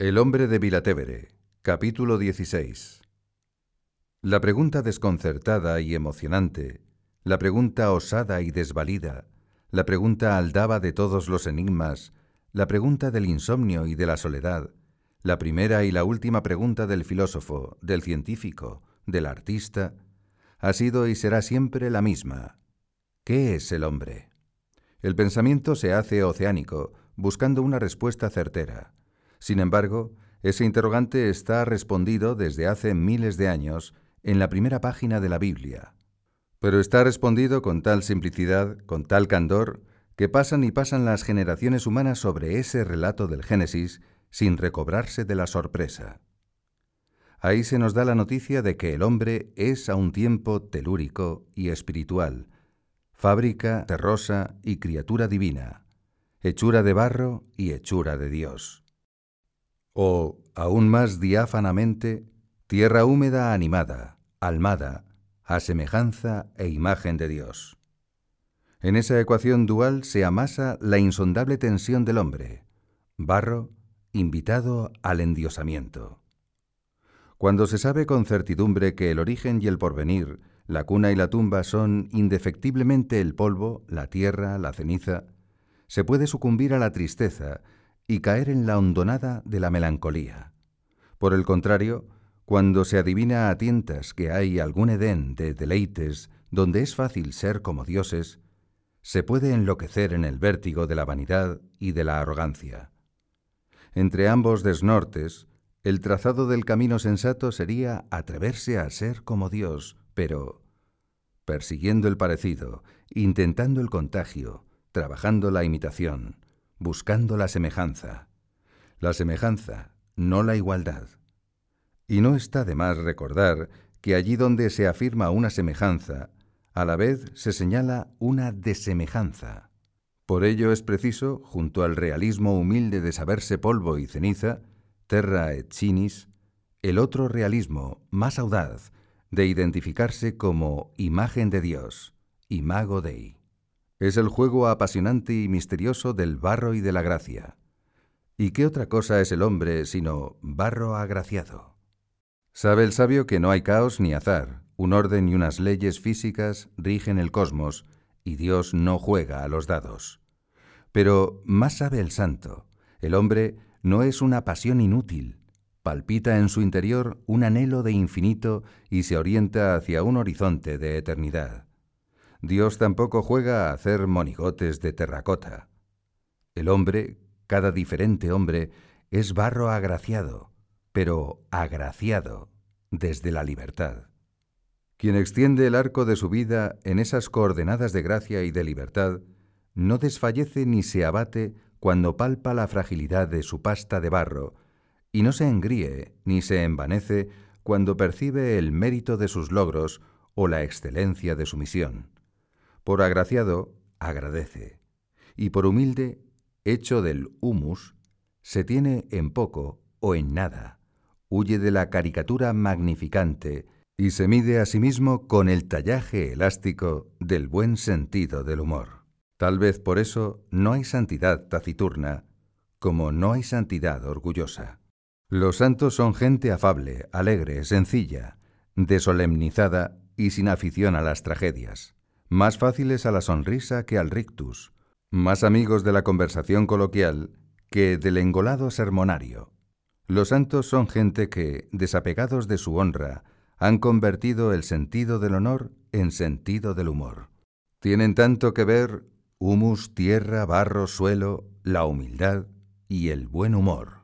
El hombre de Vilatevere, capítulo 16. La pregunta desconcertada y emocionante, la pregunta osada y desvalida, la pregunta aldaba de todos los enigmas, la pregunta del insomnio y de la soledad, la primera y la última pregunta del filósofo, del científico, del artista, ha sido y será siempre la misma. ¿Qué es el hombre? El pensamiento se hace oceánico, buscando una respuesta certera. Sin embargo, ese interrogante está respondido desde hace miles de años en la primera página de la Biblia. Pero está respondido con tal simplicidad, con tal candor, que pasan y pasan las generaciones humanas sobre ese relato del Génesis sin recobrarse de la sorpresa. Ahí se nos da la noticia de que el hombre es a un tiempo telúrico y espiritual, fábrica terrosa y criatura divina, hechura de barro y hechura de Dios o, aún más diáfanamente, tierra húmeda animada, almada, a semejanza e imagen de Dios. En esa ecuación dual se amasa la insondable tensión del hombre, barro, invitado al endiosamiento. Cuando se sabe con certidumbre que el origen y el porvenir, la cuna y la tumba son indefectiblemente el polvo, la tierra, la ceniza, se puede sucumbir a la tristeza y caer en la hondonada de la melancolía. Por el contrario, cuando se adivina a tientas que hay algún Edén de deleites donde es fácil ser como dioses, se puede enloquecer en el vértigo de la vanidad y de la arrogancia. Entre ambos desnortes, el trazado del camino sensato sería atreverse a ser como Dios, pero persiguiendo el parecido, intentando el contagio, trabajando la imitación, buscando la semejanza. La semejanza, no la igualdad. Y no está de más recordar que allí donde se afirma una semejanza, a la vez se señala una desemejanza. Por ello es preciso, junto al realismo humilde de saberse polvo y ceniza, terra et cinis, el otro realismo más audaz de identificarse como imagen de Dios, imago Dei. Es el juego apasionante y misterioso del barro y de la gracia. ¿Y qué otra cosa es el hombre sino barro agraciado? Sabe el sabio que no hay caos ni azar, un orden y unas leyes físicas rigen el cosmos, y Dios no juega a los dados. Pero más sabe el santo, el hombre no es una pasión inútil, palpita en su interior un anhelo de infinito y se orienta hacia un horizonte de eternidad. Dios tampoco juega a hacer monigotes de terracota. El hombre, cada diferente hombre, es barro agraciado, pero agraciado desde la libertad. Quien extiende el arco de su vida en esas coordenadas de gracia y de libertad, no desfallece ni se abate cuando palpa la fragilidad de su pasta de barro, y no se engríe ni se envanece cuando percibe el mérito de sus logros o la excelencia de su misión. Por agraciado, agradece, y por humilde, hecho del humus, se tiene en poco o en nada, huye de la caricatura magnificante y se mide a sí mismo con el tallaje elástico del buen sentido del humor. Tal vez por eso no hay santidad taciturna, como no hay santidad orgullosa. Los santos son gente afable, alegre, sencilla, desolemnizada y sin afición a las tragedias más fáciles a la sonrisa que al rictus, más amigos de la conversación coloquial que del engolado sermonario. Los santos son gente que, desapegados de su honra, han convertido el sentido del honor en sentido del humor. Tienen tanto que ver humus, tierra, barro, suelo, la humildad y el buen humor.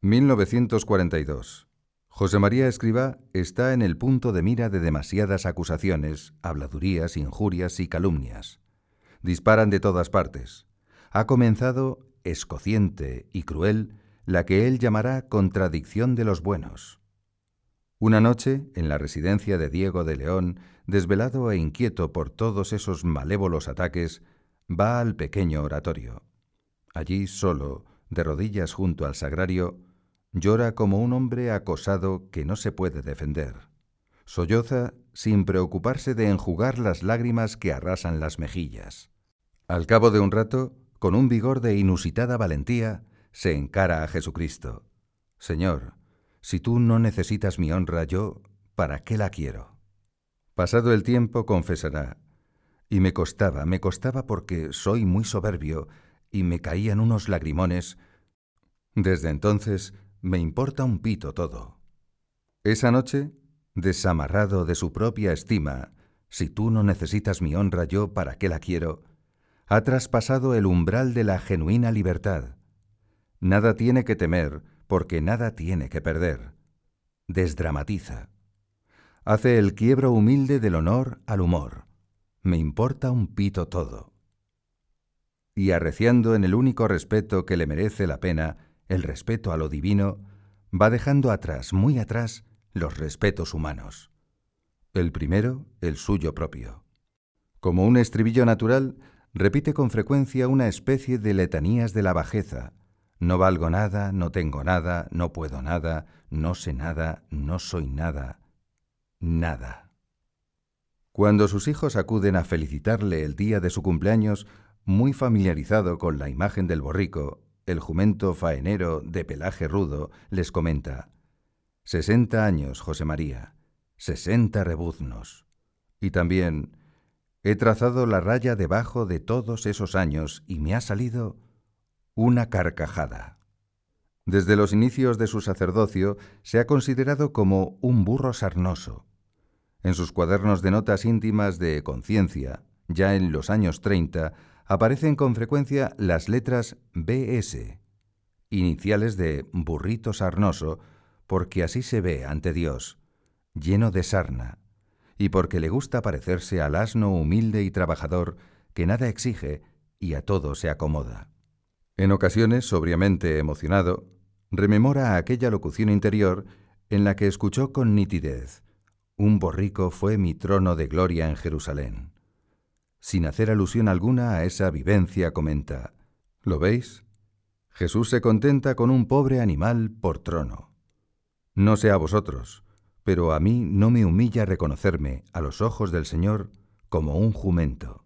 1942. José María Escribá está en el punto de mira de demasiadas acusaciones, habladurías, injurias y calumnias. Disparan de todas partes. Ha comenzado, escociente y cruel, la que él llamará contradicción de los buenos. Una noche, en la residencia de Diego de León, desvelado e inquieto por todos esos malévolos ataques, va al pequeño oratorio. Allí solo, de rodillas junto al sagrario, Llora como un hombre acosado que no se puede defender. Solloza sin preocuparse de enjugar las lágrimas que arrasan las mejillas. Al cabo de un rato, con un vigor de inusitada valentía, se encara a Jesucristo. Señor, si tú no necesitas mi honra, yo, ¿para qué la quiero? Pasado el tiempo, confesará, y me costaba, me costaba porque soy muy soberbio y me caían unos lagrimones. Desde entonces me importa un pito todo. Esa noche, desamarrado de su propia estima, si tú no necesitas mi honra, yo para qué la quiero, ha traspasado el umbral de la genuina libertad. Nada tiene que temer, porque nada tiene que perder. Desdramatiza. Hace el quiebro humilde del honor al humor. Me importa un pito todo. Y arreciando en el único respeto que le merece la pena, el respeto a lo divino, va dejando atrás, muy atrás, los respetos humanos. El primero, el suyo propio. Como un estribillo natural, repite con frecuencia una especie de letanías de la bajeza. No valgo nada, no tengo nada, no puedo nada, no sé nada, no soy nada, nada. Cuando sus hijos acuden a felicitarle el día de su cumpleaños, muy familiarizado con la imagen del borrico, el jumento faenero de pelaje rudo, les comenta, Sesenta años, José María, sesenta rebuznos. Y también, he trazado la raya debajo de todos esos años y me ha salido una carcajada. Desde los inicios de su sacerdocio se ha considerado como un burro sarnoso. En sus cuadernos de notas íntimas de conciencia, ya en los años 30, aparecen con frecuencia las letras BS, iniciales de burrito sarnoso, porque así se ve ante Dios, lleno de sarna, y porque le gusta parecerse al asno humilde y trabajador que nada exige y a todo se acomoda. En ocasiones, sobriamente emocionado, rememora aquella locución interior en la que escuchó con nitidez, Un borrico fue mi trono de gloria en Jerusalén. Sin hacer alusión alguna a esa vivencia, comenta, ¿Lo veis? Jesús se contenta con un pobre animal por trono. No sé a vosotros, pero a mí no me humilla reconocerme a los ojos del Señor como un jumento.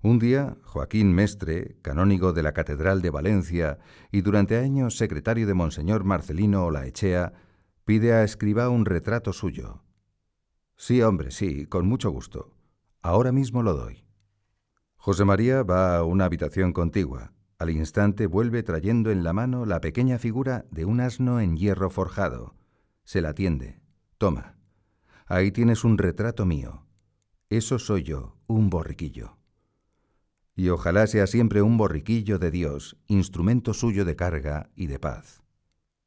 Un día, Joaquín Mestre, canónigo de la Catedral de Valencia y durante años secretario de Monseñor Marcelino Olaechea, pide a Escribá un retrato suyo. Sí, hombre, sí, con mucho gusto. Ahora mismo lo doy. José María va a una habitación contigua. Al instante vuelve trayendo en la mano la pequeña figura de un asno en hierro forjado. Se la tiende. Toma. Ahí tienes un retrato mío. Eso soy yo, un borriquillo. Y ojalá sea siempre un borriquillo de Dios, instrumento suyo de carga y de paz.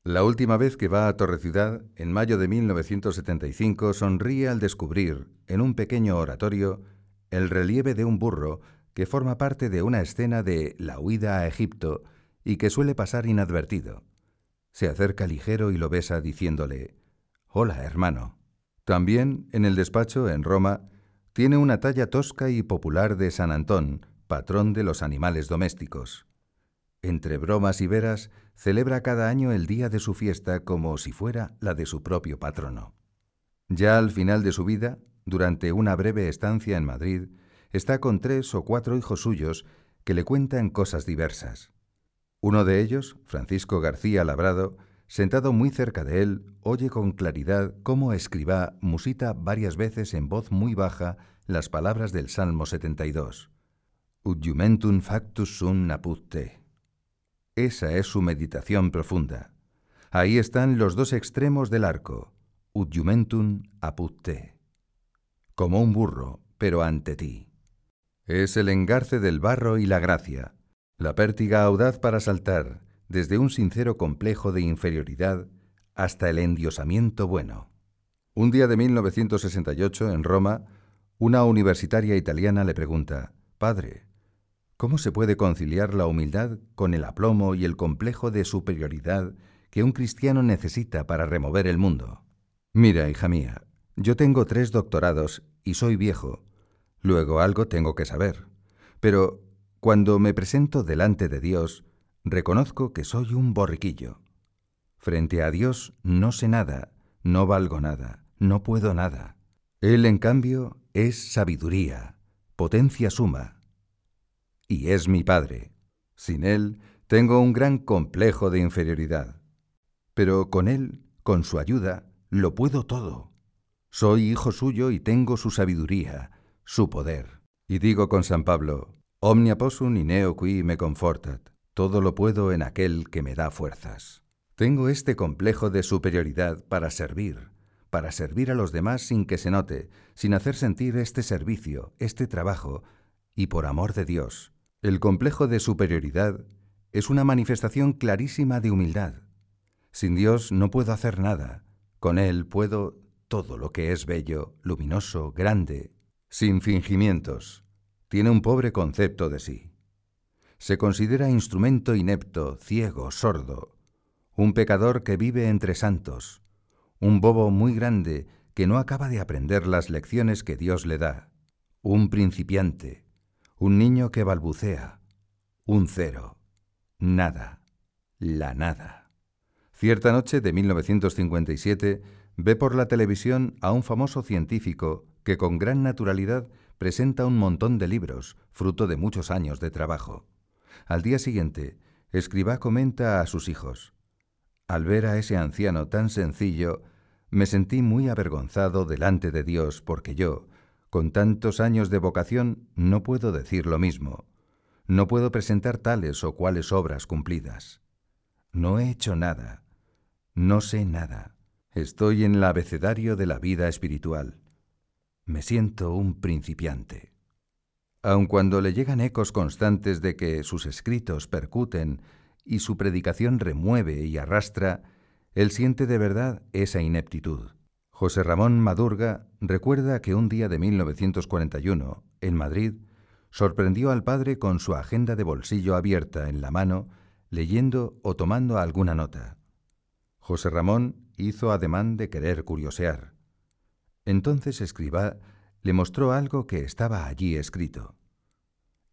La última vez que va a Torre Ciudad, en mayo de 1975, sonríe al descubrir, en un pequeño oratorio, el relieve de un burro que forma parte de una escena de La huida a Egipto y que suele pasar inadvertido. Se acerca ligero y lo besa diciéndole, Hola, hermano. También, en el despacho, en Roma, tiene una talla tosca y popular de San Antón, patrón de los animales domésticos. Entre bromas y veras, celebra cada año el día de su fiesta como si fuera la de su propio patrono. Ya al final de su vida, durante una breve estancia en Madrid, está con tres o cuatro hijos suyos que le cuentan cosas diversas. Uno de ellos, Francisco García Labrado, sentado muy cerca de él, oye con claridad cómo escriba musita varias veces en voz muy baja las palabras del Salmo 72. Udjumentum factus sum naputte. Esa es su meditación profunda. Ahí están los dos extremos del arco. Udjumentum aputte. Como un burro, pero ante ti. Es el engarce del barro y la gracia, la pértiga audaz para saltar, desde un sincero complejo de inferioridad hasta el endiosamiento bueno. Un día de 1968, en Roma, una universitaria italiana le pregunta, Padre, ¿cómo se puede conciliar la humildad con el aplomo y el complejo de superioridad que un cristiano necesita para remover el mundo? Mira, hija mía, yo tengo tres doctorados y soy viejo, Luego algo tengo que saber. Pero cuando me presento delante de Dios, reconozco que soy un borriquillo. Frente a Dios no sé nada, no valgo nada, no puedo nada. Él, en cambio, es sabiduría, potencia suma. Y es mi Padre. Sin Él tengo un gran complejo de inferioridad. pero con Él, con su ayuda, lo puedo todo. Soy hijo suyo y tengo su sabiduría, su poder. Y digo con San Pablo, Omnia possum in neo qui me confortat, todo lo puedo en aquel que me da fuerzas. Tengo este complejo de superioridad para servir, para servir a los demás sin que se note, sin hacer sentir este servicio, este trabajo, y por amor de Dios. El complejo de superioridad es una manifestación clarísima de humildad. Sin Dios no puedo hacer nada, con Él puedo todo lo que es bello, luminoso, grande, sin fingimientos. Tiene un pobre concepto de sí. Se considera instrumento inepto, ciego, sordo, un pecador que vive entre santos, un bobo muy grande que no acaba de aprender las lecciones que Dios le da, un principiante, un niño que balbucea, un cero, nada, la nada. Cierta noche de 1957 ve por la televisión a un famoso científico que con gran naturalidad presenta un montón de libros, fruto de muchos años de trabajo. Al día siguiente, Escribá comenta a sus hijos, Al ver a ese anciano tan sencillo, me sentí muy avergonzado delante de Dios porque yo, con tantos años de vocación, no puedo decir lo mismo. No puedo presentar tales o cuales obras cumplidas. No he hecho nada. No sé nada. Estoy en el abecedario de la vida espiritual. Me siento un principiante. Aun cuando le llegan ecos constantes de que sus escritos percuten y su predicación remueve y arrastra, él siente de verdad esa ineptitud. José Ramón Madurga recuerda que un día de 1941, en Madrid, sorprendió al padre con su agenda de bolsillo abierta en la mano, leyendo o tomando alguna nota. José Ramón hizo ademán de querer curiosear. Entonces escriba le mostró algo que estaba allí escrito.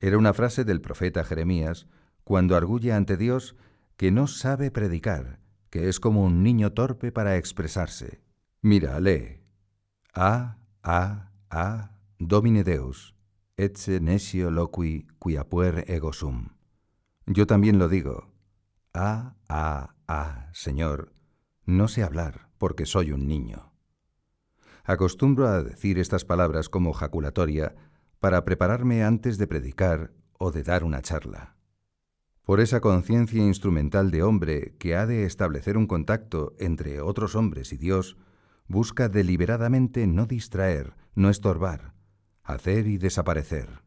Era una frase del profeta Jeremías cuando arguye ante Dios que no sabe predicar, que es como un niño torpe para expresarse. Mira, lee. A, a, a, domine Deus, etze nescio loqui quia puer ego sum. Yo también lo digo. A, a, a, Señor, no sé hablar porque soy un niño. Acostumbro a decir estas palabras como jaculatoria para prepararme antes de predicar o de dar una charla por esa conciencia instrumental de hombre que ha de establecer un contacto entre otros hombres y Dios, busca deliberadamente no distraer, no estorbar, hacer y desaparecer.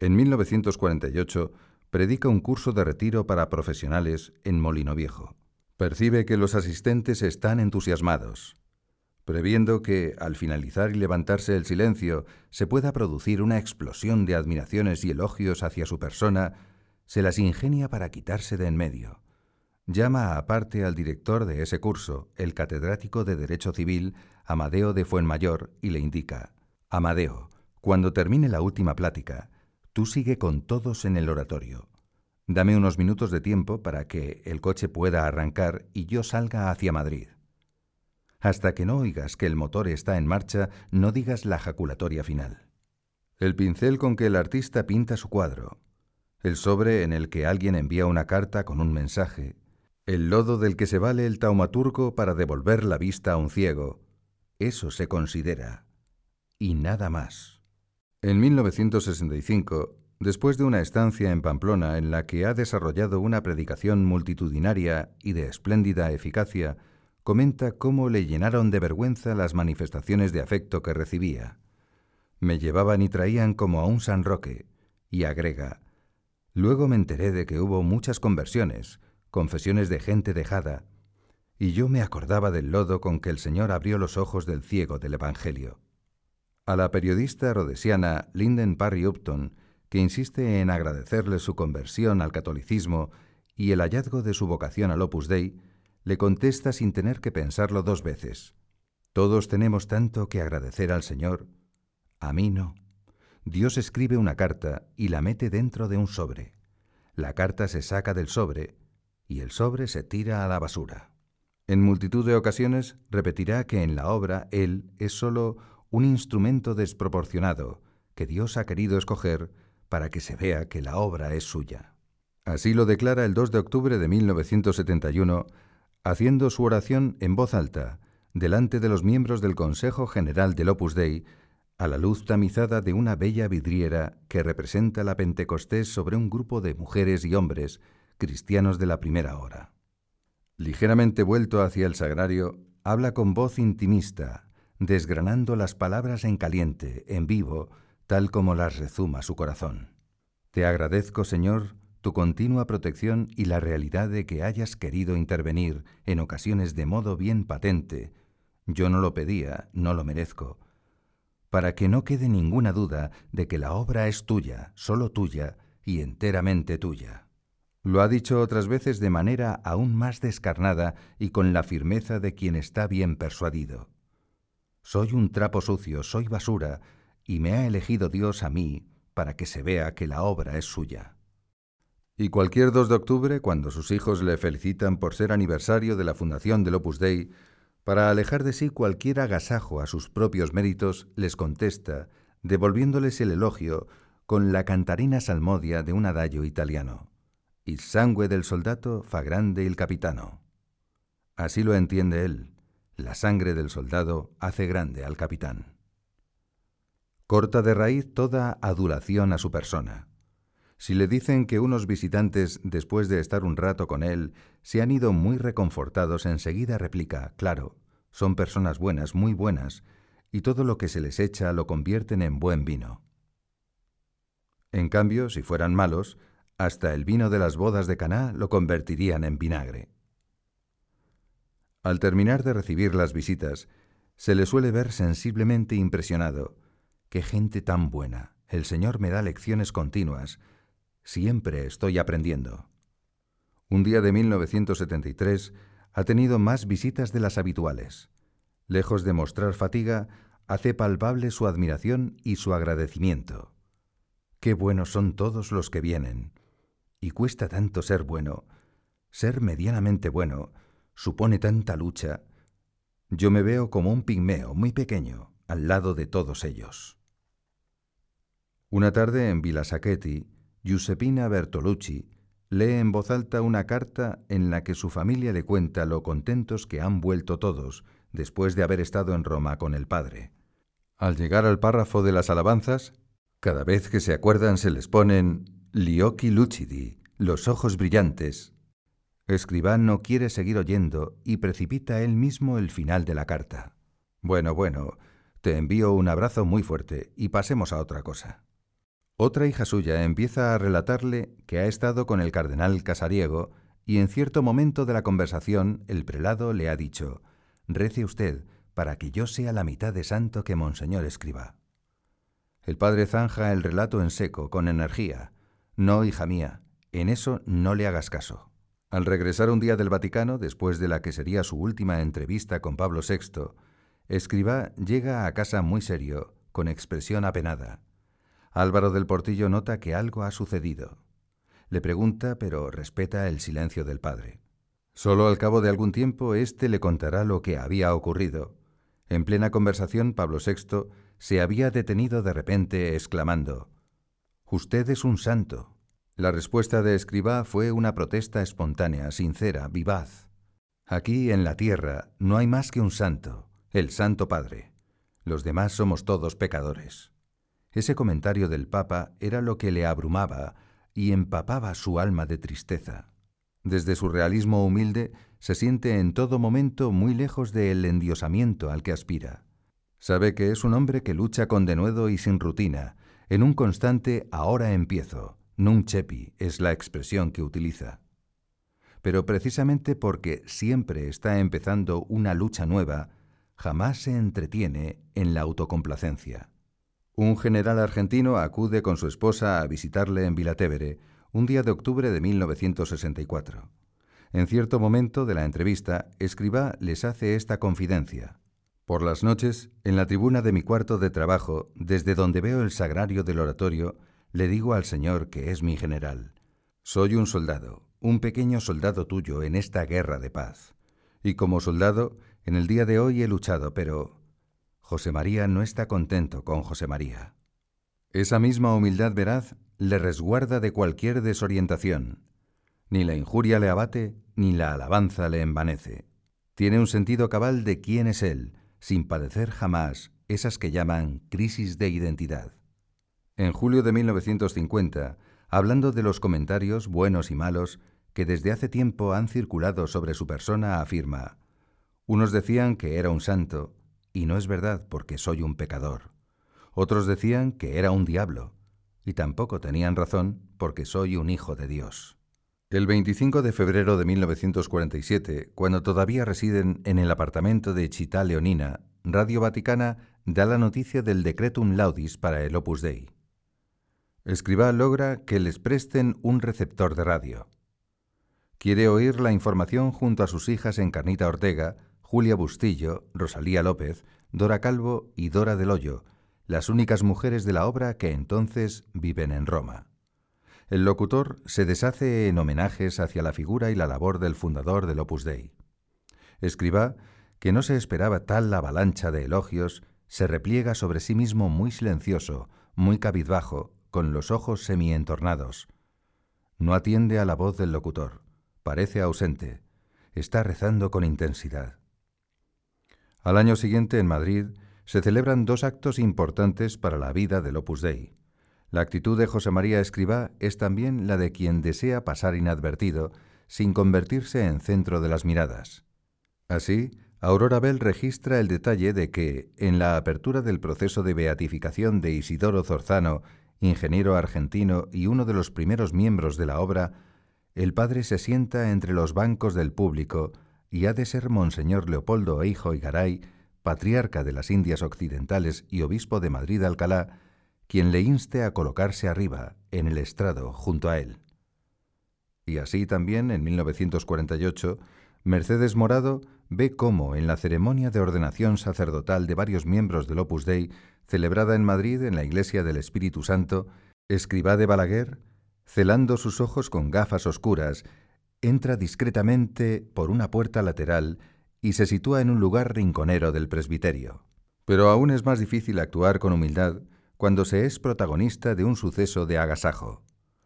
En 1948 predica un curso de retiro para profesionales en Molino Viejo. Percibe que los asistentes están entusiasmados. Previendo que, al finalizar y levantarse el silencio, se pueda producir una explosión de admiraciones y elogios hacia su persona, se las ingenia para quitarse de en medio. Llama aparte al director de ese curso, el catedrático de Derecho Civil, Amadeo de Fuenmayor, y le indica, Amadeo, cuando termine la última plática, tú sigue con todos en el oratorio. Dame unos minutos de tiempo para que el coche pueda arrancar y yo salga hacia Madrid. Hasta que no oigas que el motor está en marcha, no digas la jaculatoria final. El pincel con que el artista pinta su cuadro, el sobre en el que alguien envía una carta con un mensaje, el lodo del que se vale el taumaturgo para devolver la vista a un ciego. Eso se considera. Y nada más. En 1965, después de una estancia en Pamplona en la que ha desarrollado una predicación multitudinaria y de espléndida eficacia, comenta cómo le llenaron de vergüenza las manifestaciones de afecto que recibía. Me llevaban y traían como a un San Roque, y agrega, Luego me enteré de que hubo muchas conversiones, confesiones de gente dejada, y yo me acordaba del lodo con que el Señor abrió los ojos del ciego del Evangelio. A la periodista rodesiana Linden Parry Upton, que insiste en agradecerle su conversión al catolicismo y el hallazgo de su vocación al Opus Dei, le contesta sin tener que pensarlo dos veces. Todos tenemos tanto que agradecer al Señor. A mí no. Dios escribe una carta y la mete dentro de un sobre. La carta se saca del sobre y el sobre se tira a la basura. En multitud de ocasiones repetirá que en la obra Él es sólo un instrumento desproporcionado que Dios ha querido escoger para que se vea que la obra es suya. Así lo declara el 2 de octubre de 1971 haciendo su oración en voz alta, delante de los miembros del Consejo General del Opus Dei, a la luz tamizada de una bella vidriera que representa la Pentecostés sobre un grupo de mujeres y hombres cristianos de la primera hora. Ligeramente vuelto hacia el sagrario, habla con voz intimista, desgranando las palabras en caliente, en vivo, tal como las rezuma su corazón. Te agradezco, Señor, tu continua protección y la realidad de que hayas querido intervenir en ocasiones de modo bien patente. Yo no lo pedía, no lo merezco, para que no quede ninguna duda de que la obra es tuya, solo tuya y enteramente tuya. Lo ha dicho otras veces de manera aún más descarnada y con la firmeza de quien está bien persuadido. Soy un trapo sucio, soy basura, y me ha elegido Dios a mí para que se vea que la obra es suya. Y cualquier 2 de octubre, cuando sus hijos le felicitan por ser aniversario de la fundación del Opus Dei, para alejar de sí cualquier agasajo a sus propios méritos, les contesta, devolviéndoles el elogio con la cantarina salmodia de un adagio italiano. Il sangue del soldato fa grande il capitano. Así lo entiende él. La sangre del soldado hace grande al capitán. Corta de raíz toda adulación a su persona. Si le dicen que unos visitantes, después de estar un rato con él, se han ido muy reconfortados, enseguida replica, claro, son personas buenas, muy buenas, y todo lo que se les echa lo convierten en buen vino. En cambio, si fueran malos, hasta el vino de las bodas de Caná lo convertirían en vinagre. Al terminar de recibir las visitas, se le suele ver sensiblemente impresionado. ¡Qué gente tan buena! El Señor me da lecciones continuas, Siempre estoy aprendiendo. Un día de 1973 ha tenido más visitas de las habituales. Lejos de mostrar fatiga, hace palpable su admiración y su agradecimiento. Qué buenos son todos los que vienen. Y cuesta tanto ser bueno. Ser medianamente bueno supone tanta lucha. Yo me veo como un pigmeo muy pequeño al lado de todos ellos. Una tarde en Villa Sacchetti, Giuseppina Bertolucci lee en voz alta una carta en la que su familia le cuenta lo contentos que han vuelto todos después de haber estado en Roma con el padre. Al llegar al párrafo de las alabanzas, cada vez que se acuerdan se les ponen «Li occhi lucidi, los ojos brillantes. Escribán no quiere seguir oyendo y precipita él mismo el final de la carta. Bueno, bueno, te envío un abrazo muy fuerte y pasemos a otra cosa. Otra hija suya empieza a relatarle que ha estado con el cardenal Casariego y en cierto momento de la conversación el prelado le ha dicho, rece usted para que yo sea la mitad de santo que Monseñor escriba. El padre zanja el relato en seco, con energía. No, hija mía, en eso no le hagas caso. Al regresar un día del Vaticano, después de la que sería su última entrevista con Pablo VI, Escriba llega a casa muy serio, con expresión apenada. Álvaro del Portillo nota que algo ha sucedido. Le pregunta, pero respeta el silencio del padre. Solo al cabo de algún tiempo éste le contará lo que había ocurrido. En plena conversación, Pablo VI se había detenido de repente, exclamando Usted es un santo. La respuesta de Escribá fue una protesta espontánea, sincera, vivaz. Aquí, en la tierra, no hay más que un santo, el Santo Padre. Los demás somos todos pecadores. Ese comentario del Papa era lo que le abrumaba y empapaba su alma de tristeza. Desde su realismo humilde se siente en todo momento muy lejos del endiosamiento al que aspira. Sabe que es un hombre que lucha con denuedo y sin rutina, en un constante ahora empiezo, nun chepi es la expresión que utiliza. Pero precisamente porque siempre está empezando una lucha nueva, jamás se entretiene en la autocomplacencia. Un general argentino acude con su esposa a visitarle en Vilatevere un día de octubre de 1964. En cierto momento de la entrevista, Escribá les hace esta confidencia. Por las noches, en la tribuna de mi cuarto de trabajo, desde donde veo el sagrario del oratorio, le digo al Señor que es mi general. Soy un soldado, un pequeño soldado tuyo en esta guerra de paz. Y como soldado, en el día de hoy he luchado, pero José María no está contento con José María. Esa misma humildad veraz le resguarda de cualquier desorientación. Ni la injuria le abate, ni la alabanza le envanece. Tiene un sentido cabal de quién es él, sin padecer jamás esas que llaman crisis de identidad. En julio de 1950, hablando de los comentarios buenos y malos que desde hace tiempo han circulado sobre su persona, afirma, unos decían que era un santo, y no es verdad porque soy un pecador. Otros decían que era un diablo, y tampoco tenían razón porque soy un hijo de Dios. El 25 de febrero de 1947, cuando todavía residen en el apartamento de Città Leonina, Radio Vaticana da la noticia del decretum laudis para el Opus Dei. Escriba logra que les presten un receptor de radio. Quiere oír la información junto a sus hijas Encarnita Ortega, Julia Bustillo, Rosalía López, Dora Calvo y Dora del Hoyo, las únicas mujeres de la obra que entonces viven en Roma. El locutor se deshace en homenajes hacia la figura y la labor del fundador del Opus Dei. Escriba, que no se esperaba tal avalancha de elogios, se repliega sobre sí mismo muy silencioso, muy cabizbajo, con los ojos semientornados. No atiende a la voz del locutor, parece ausente, está rezando con intensidad. Al año siguiente, en Madrid, se celebran dos actos importantes para la vida del Opus Dei. La actitud de José María Escribá es también la de quien desea pasar inadvertido, sin convertirse en centro de las miradas. Así, Aurora Bell registra el detalle de que, en la apertura del proceso de beatificación de Isidoro Zorzano, ingeniero argentino y uno de los primeros miembros de la obra, el padre se sienta entre los bancos del público y ha de ser Monseñor Leopoldo Hijo y Garay, patriarca de las Indias Occidentales y obispo de Madrid Alcalá, quien le inste a colocarse arriba, en el estrado, junto a él. Y así también, en 1948, Mercedes Morado ve cómo, en la ceremonia de ordenación sacerdotal de varios miembros del Opus Dei, celebrada en Madrid en la Iglesia del Espíritu Santo, escriba de Balaguer, celando sus ojos con gafas oscuras entra discretamente por una puerta lateral y se sitúa en un lugar rinconero del presbiterio. Pero aún es más difícil actuar con humildad cuando se es protagonista de un suceso de agasajo.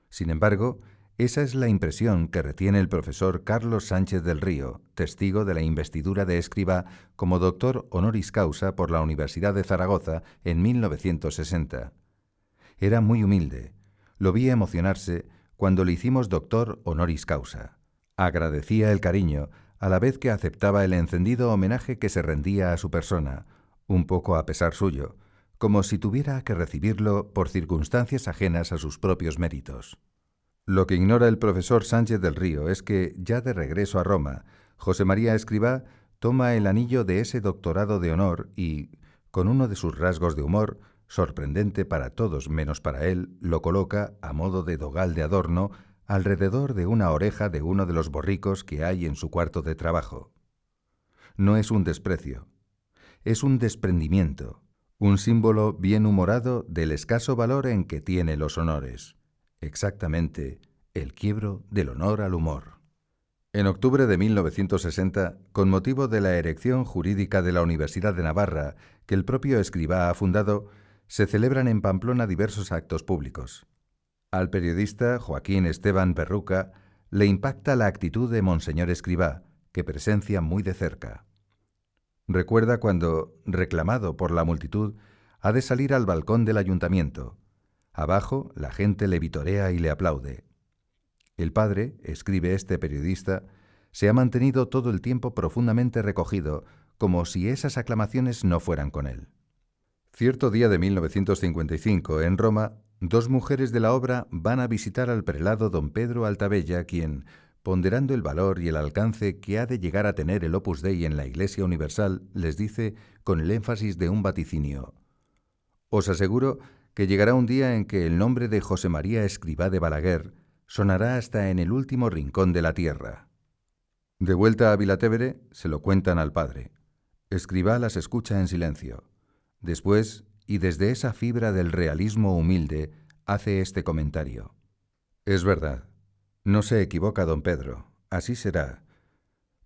Sin embargo, esa es la impresión que retiene el profesor Carlos Sánchez del Río, testigo de la investidura de escriba como doctor honoris causa por la Universidad de Zaragoza en 1960. Era muy humilde. Lo vi emocionarse cuando le hicimos doctor honoris causa. Agradecía el cariño, a la vez que aceptaba el encendido homenaje que se rendía a su persona, un poco a pesar suyo, como si tuviera que recibirlo por circunstancias ajenas a sus propios méritos. Lo que ignora el profesor Sánchez del Río es que, ya de regreso a Roma, José María Escribá toma el anillo de ese doctorado de honor y, con uno de sus rasgos de humor, sorprendente para todos menos para él, lo coloca, a modo de dogal de adorno, alrededor de una oreja de uno de los borricos que hay en su cuarto de trabajo. No es un desprecio, es un desprendimiento, un símbolo bien humorado del escaso valor en que tiene los honores, exactamente el quiebro del honor al humor. En octubre de 1960, con motivo de la erección jurídica de la Universidad de Navarra, que el propio escriba ha fundado, se celebran en Pamplona diversos actos públicos. Al periodista Joaquín Esteban Perruca le impacta la actitud de Monseñor Escribá, que presencia muy de cerca. Recuerda cuando, reclamado por la multitud, ha de salir al balcón del ayuntamiento. Abajo la gente le vitorea y le aplaude. El padre, escribe este periodista, se ha mantenido todo el tiempo profundamente recogido, como si esas aclamaciones no fueran con él. Cierto día de 1955, en Roma, dos mujeres de la obra van a visitar al prelado don Pedro Altabella, quien, ponderando el valor y el alcance que ha de llegar a tener el Opus Dei en la Iglesia Universal, les dice, con el énfasis de un vaticinio, Os aseguro que llegará un día en que el nombre de José María Escribá de Balaguer sonará hasta en el último rincón de la tierra. De vuelta a Vilatevere, se lo cuentan al padre. Escribá las escucha en silencio. Después y desde esa fibra del realismo humilde hace este comentario. Es verdad, no se equivoca don Pedro, así será.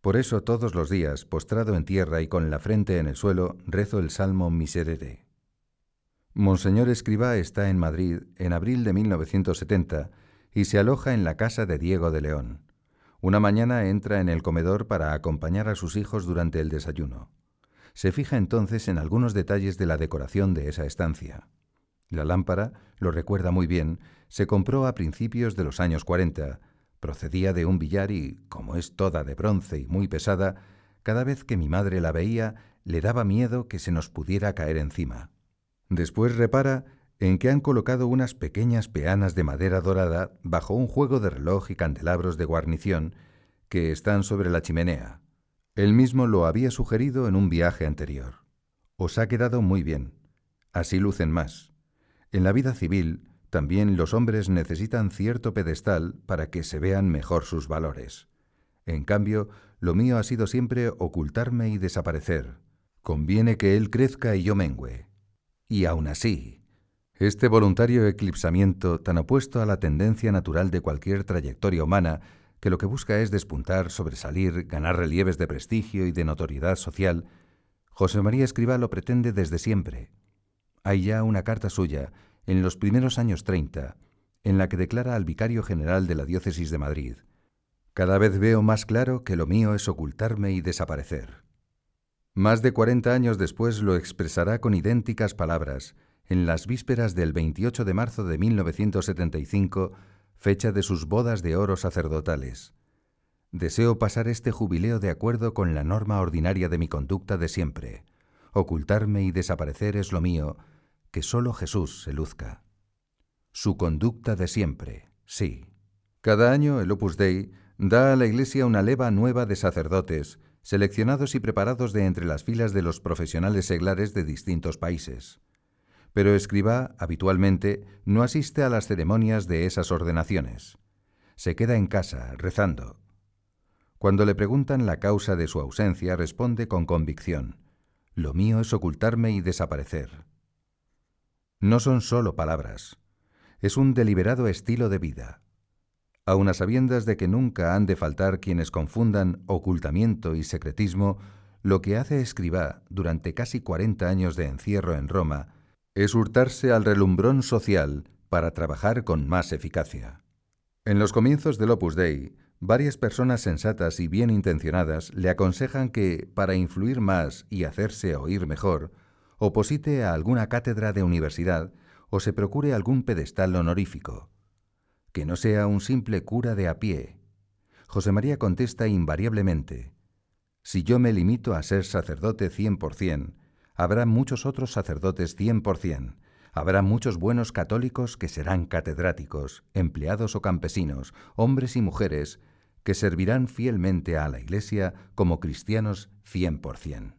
Por eso todos los días, postrado en tierra y con la frente en el suelo, rezo el Salmo Miserere. Monseñor Escribá está en Madrid en abril de 1970 y se aloja en la casa de Diego de León. Una mañana entra en el comedor para acompañar a sus hijos durante el desayuno. Se fija entonces en algunos detalles de la decoración de esa estancia. La lámpara, lo recuerda muy bien, se compró a principios de los años 40, procedía de un billar y, como es toda de bronce y muy pesada, cada vez que mi madre la veía le daba miedo que se nos pudiera caer encima. Después repara en que han colocado unas pequeñas peanas de madera dorada bajo un juego de reloj y candelabros de guarnición que están sobre la chimenea. Él mismo lo había sugerido en un viaje anterior. Os ha quedado muy bien. Así lucen más. En la vida civil, también los hombres necesitan cierto pedestal para que se vean mejor sus valores. En cambio, lo mío ha sido siempre ocultarme y desaparecer. Conviene que él crezca y yo mengüe. Y aún así, este voluntario eclipsamiento, tan opuesto a la tendencia natural de cualquier trayectoria humana, que lo que busca es despuntar, sobresalir, ganar relieves de prestigio y de notoriedad social, José María Escribá lo pretende desde siempre. Hay ya una carta suya, en los primeros años 30, en la que declara al vicario general de la diócesis de Madrid, Cada vez veo más claro que lo mío es ocultarme y desaparecer. Más de cuarenta años después lo expresará con idénticas palabras, en las vísperas del 28 de marzo de 1975, fecha de sus bodas de oro sacerdotales. Deseo pasar este jubileo de acuerdo con la norma ordinaria de mi conducta de siempre. Ocultarme y desaparecer es lo mío, que sólo Jesús se luzca. Su conducta de siempre, sí. Cada año el Opus Dei da a la Iglesia una leva nueva de sacerdotes, seleccionados y preparados de entre las filas de los profesionales seglares de distintos países pero Escribá habitualmente no asiste a las ceremonias de esas ordenaciones. Se queda en casa, rezando. Cuando le preguntan la causa de su ausencia, responde con convicción, Lo mío es ocultarme y desaparecer. No son solo palabras, es un deliberado estilo de vida. Aun a sabiendas de que nunca han de faltar quienes confundan ocultamiento y secretismo, lo que hace Escribá durante casi cuarenta años de encierro en Roma es hurtarse al relumbrón social para trabajar con más eficacia. En los comienzos del Opus Dei, varias personas sensatas y bien intencionadas le aconsejan que, para influir más y hacerse oír mejor, oposite a alguna cátedra de universidad o se procure algún pedestal honorífico. Que no sea un simple cura de a pie. José María contesta invariablemente, si yo me limito a ser sacerdote cien por cien, habrá muchos otros sacerdotes cien por cien. Habrá muchos buenos católicos que serán catedráticos, empleados o campesinos, hombres y mujeres, que servirán fielmente a la Iglesia como cristianos cien por cien.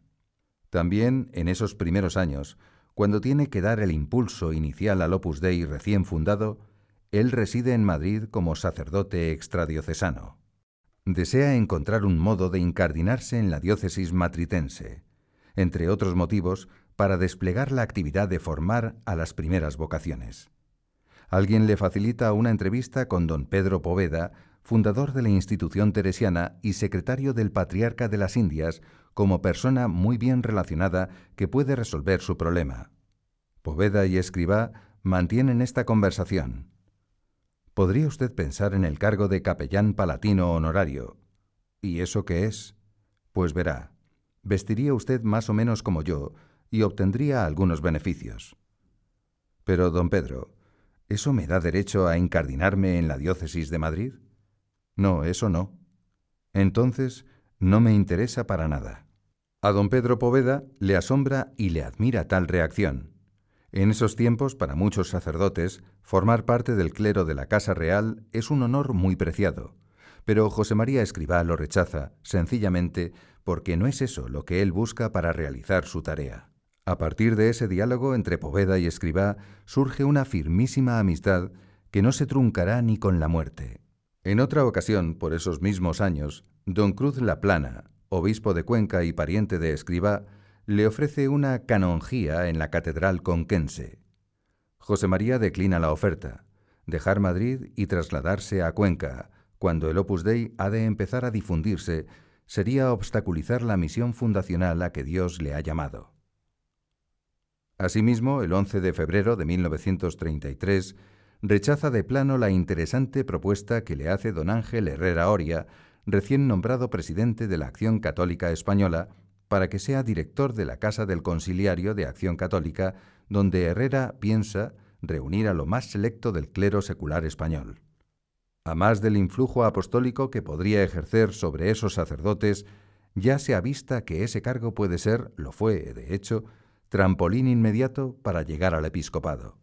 También en esos primeros años, cuando tiene que dar el impulso inicial al Opus Dei recién fundado, él reside en Madrid como sacerdote extradiocesano. Desea encontrar un modo de incardinarse en la diócesis matritense entre otros motivos, para desplegar la actividad de formar a las primeras vocaciones. Alguien le facilita una entrevista con don Pedro Poveda, fundador de la institución teresiana y secretario del Patriarca de las Indias, como persona muy bien relacionada que puede resolver su problema. Poveda y Escribá mantienen esta conversación. ¿Podría usted pensar en el cargo de capellán palatino honorario? ¿Y eso qué es? Pues verá, vestiría usted más o menos como yo y obtendría algunos beneficios. Pero, don Pedro, ¿eso me da derecho a incardinarme en la diócesis de Madrid? No, eso no. Entonces, no me interesa para nada. A don Pedro Poveda le asombra y le admira tal reacción. En esos tiempos, para muchos sacerdotes, formar parte del clero de la Casa Real es un honor muy preciado, pero José María Escribá lo rechaza, sencillamente porque no es eso lo que él busca para realizar su tarea. A partir de ese diálogo entre Poveda y Escribá surge una firmísima amistad que no se truncará ni con la muerte. En otra ocasión, por esos mismos años, don Cruz La Plana, obispo de Cuenca y pariente de Escribá, le ofrece una canonjía en la catedral conquense. José María declina la oferta, dejar Madrid y trasladarse a Cuenca, cuando el Opus Dei ha de empezar a difundirse sería obstaculizar la misión fundacional a que Dios le ha llamado. Asimismo, el 11 de febrero de 1933, rechaza de plano la interesante propuesta que le hace don Ángel Herrera Oria, recién nombrado presidente de la Acción Católica Española, para que sea director de la Casa del Conciliario de Acción Católica, donde Herrera piensa reunir a lo más selecto del clero secular español. A más del influjo apostólico que podría ejercer sobre esos sacerdotes, ya se avista que ese cargo puede ser, lo fue, de hecho, trampolín inmediato para llegar al episcopado.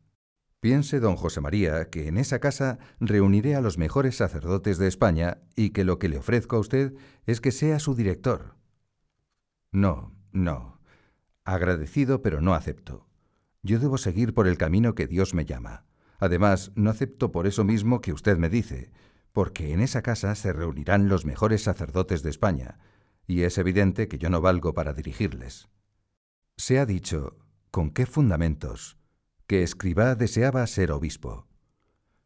Piense don José María que en esa casa reuniré a los mejores sacerdotes de España y que lo que le ofrezco a usted es que sea su director. No, no. Agradecido, pero no acepto. Yo debo seguir por el camino que Dios me llama. Además, no acepto por eso mismo que usted me dice, porque en esa casa se reunirán los mejores sacerdotes de España, y es evidente que yo no valgo para dirigirles. Se ha dicho, ¿con qué fundamentos?, que Escribá deseaba ser obispo.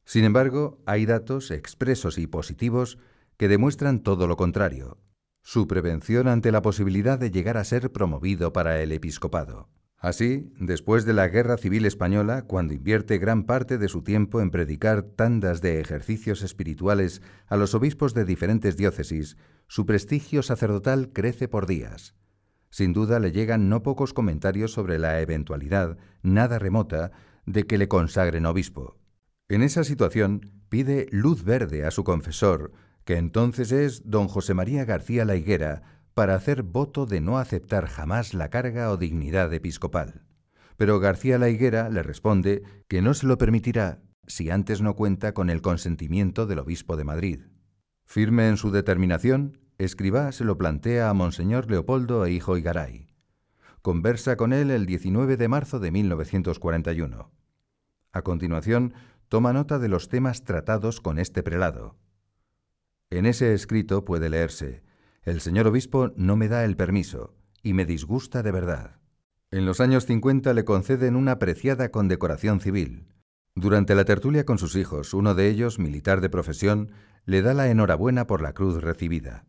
Sin embargo, hay datos expresos y positivos que demuestran todo lo contrario, su prevención ante la posibilidad de llegar a ser promovido para el episcopado. Así, después de la Guerra Civil Española, cuando invierte gran parte de su tiempo en predicar tandas de ejercicios espirituales a los obispos de diferentes diócesis, su prestigio sacerdotal crece por días. Sin duda le llegan no pocos comentarios sobre la eventualidad, nada remota, de que le consagren obispo. En esa situación pide luz verde a su confesor, que entonces es don José María García La Higuera, para hacer voto de no aceptar jamás la carga o dignidad episcopal. Pero García La Higuera le responde que no se lo permitirá si antes no cuenta con el consentimiento del obispo de Madrid. Firme en su determinación, Escribá se lo plantea a Monseñor Leopoldo e hijo Igaray. Conversa con él el 19 de marzo de 1941. A continuación, toma nota de los temas tratados con este prelado. En ese escrito puede leerse el señor obispo no me da el permiso y me disgusta de verdad. En los años 50 le conceden una apreciada condecoración civil. Durante la tertulia con sus hijos, uno de ellos, militar de profesión, le da la enhorabuena por la cruz recibida.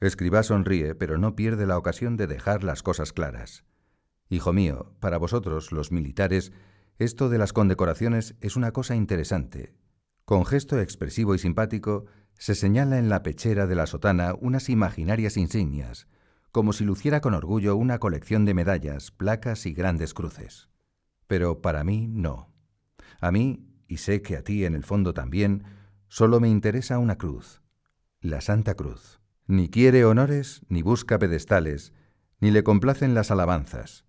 Escribá sonríe, pero no pierde la ocasión de dejar las cosas claras. Hijo mío, para vosotros, los militares, esto de las condecoraciones es una cosa interesante. Con gesto expresivo y simpático, se señala en la pechera de la sotana unas imaginarias insignias, como si luciera con orgullo una colección de medallas, placas y grandes cruces. Pero para mí no. A mí, y sé que a ti en el fondo también, solo me interesa una cruz, la Santa Cruz. Ni quiere honores, ni busca pedestales, ni le complacen las alabanzas.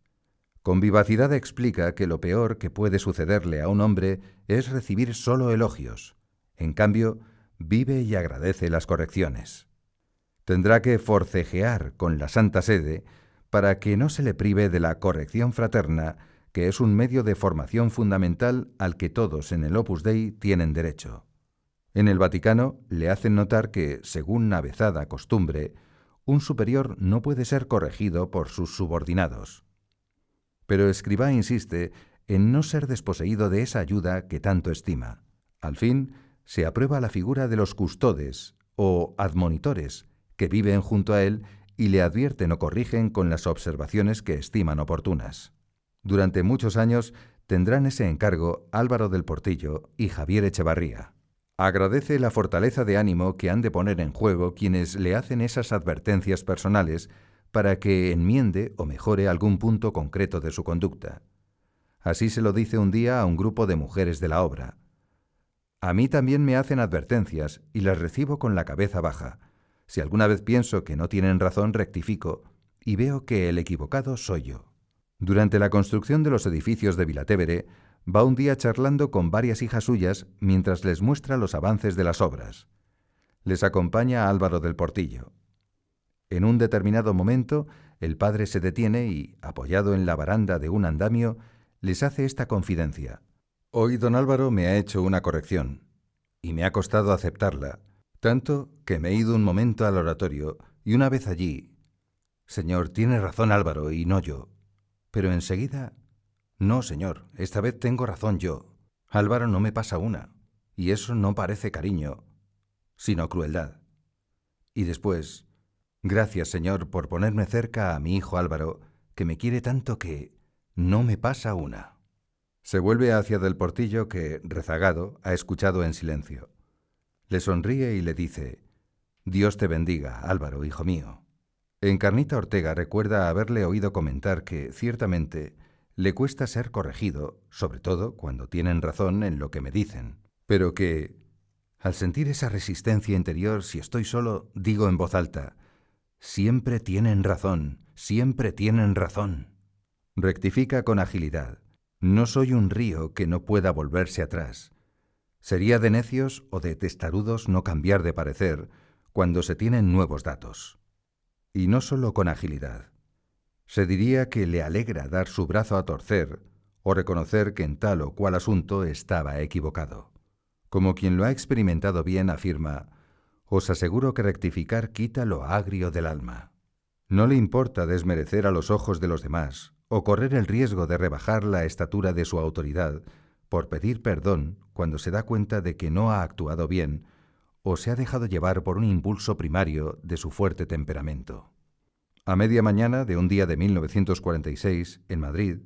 Con vivacidad explica que lo peor que puede sucederle a un hombre es recibir solo elogios. En cambio, vive y agradece las correcciones. Tendrá que forcejear con la Santa Sede para que no se le prive de la corrección fraterna, que es un medio de formación fundamental al que todos en el Opus Dei tienen derecho. En el Vaticano le hacen notar que, según avezada costumbre, un superior no puede ser corregido por sus subordinados. Pero Escribá insiste en no ser desposeído de esa ayuda que tanto estima. Al fin, se aprueba la figura de los custodes o admonitores que viven junto a él y le advierten o corrigen con las observaciones que estiman oportunas. Durante muchos años tendrán ese encargo Álvaro del Portillo y Javier Echevarría. Agradece la fortaleza de ánimo que han de poner en juego quienes le hacen esas advertencias personales para que enmiende o mejore algún punto concreto de su conducta. Así se lo dice un día a un grupo de mujeres de la obra. A mí también me hacen advertencias y las recibo con la cabeza baja. Si alguna vez pienso que no tienen razón, rectifico y veo que el equivocado soy yo. Durante la construcción de los edificios de Vilatevere, va un día charlando con varias hijas suyas mientras les muestra los avances de las obras. Les acompaña Álvaro del Portillo. En un determinado momento, el padre se detiene y, apoyado en la baranda de un andamio, les hace esta confidencia. Hoy don Álvaro me ha hecho una corrección, y me ha costado aceptarla, tanto que me he ido un momento al oratorio y una vez allí... Señor, tiene razón Álvaro y no yo. Pero enseguida... No, señor, esta vez tengo razón yo. Álvaro no me pasa una, y eso no parece cariño, sino crueldad. Y después... Gracias, señor, por ponerme cerca a mi hijo Álvaro, que me quiere tanto que... no me pasa una. Se vuelve hacia del portillo que, rezagado, ha escuchado en silencio. Le sonríe y le dice, Dios te bendiga, Álvaro, hijo mío. Encarnita Ortega recuerda haberle oído comentar que, ciertamente, le cuesta ser corregido, sobre todo cuando tienen razón en lo que me dicen, pero que, al sentir esa resistencia interior, si estoy solo, digo en voz alta, siempre tienen razón, siempre tienen razón. Rectifica con agilidad. No soy un río que no pueda volverse atrás. Sería de necios o de testarudos no cambiar de parecer cuando se tienen nuevos datos y no solo con agilidad. Se diría que le alegra dar su brazo a torcer o reconocer que en tal o cual asunto estaba equivocado. Como quien lo ha experimentado bien afirma, os aseguro que rectificar quita lo agrio del alma. No le importa desmerecer a los ojos de los demás o correr el riesgo de rebajar la estatura de su autoridad por pedir perdón cuando se da cuenta de que no ha actuado bien o se ha dejado llevar por un impulso primario de su fuerte temperamento. A media mañana de un día de 1946, en Madrid,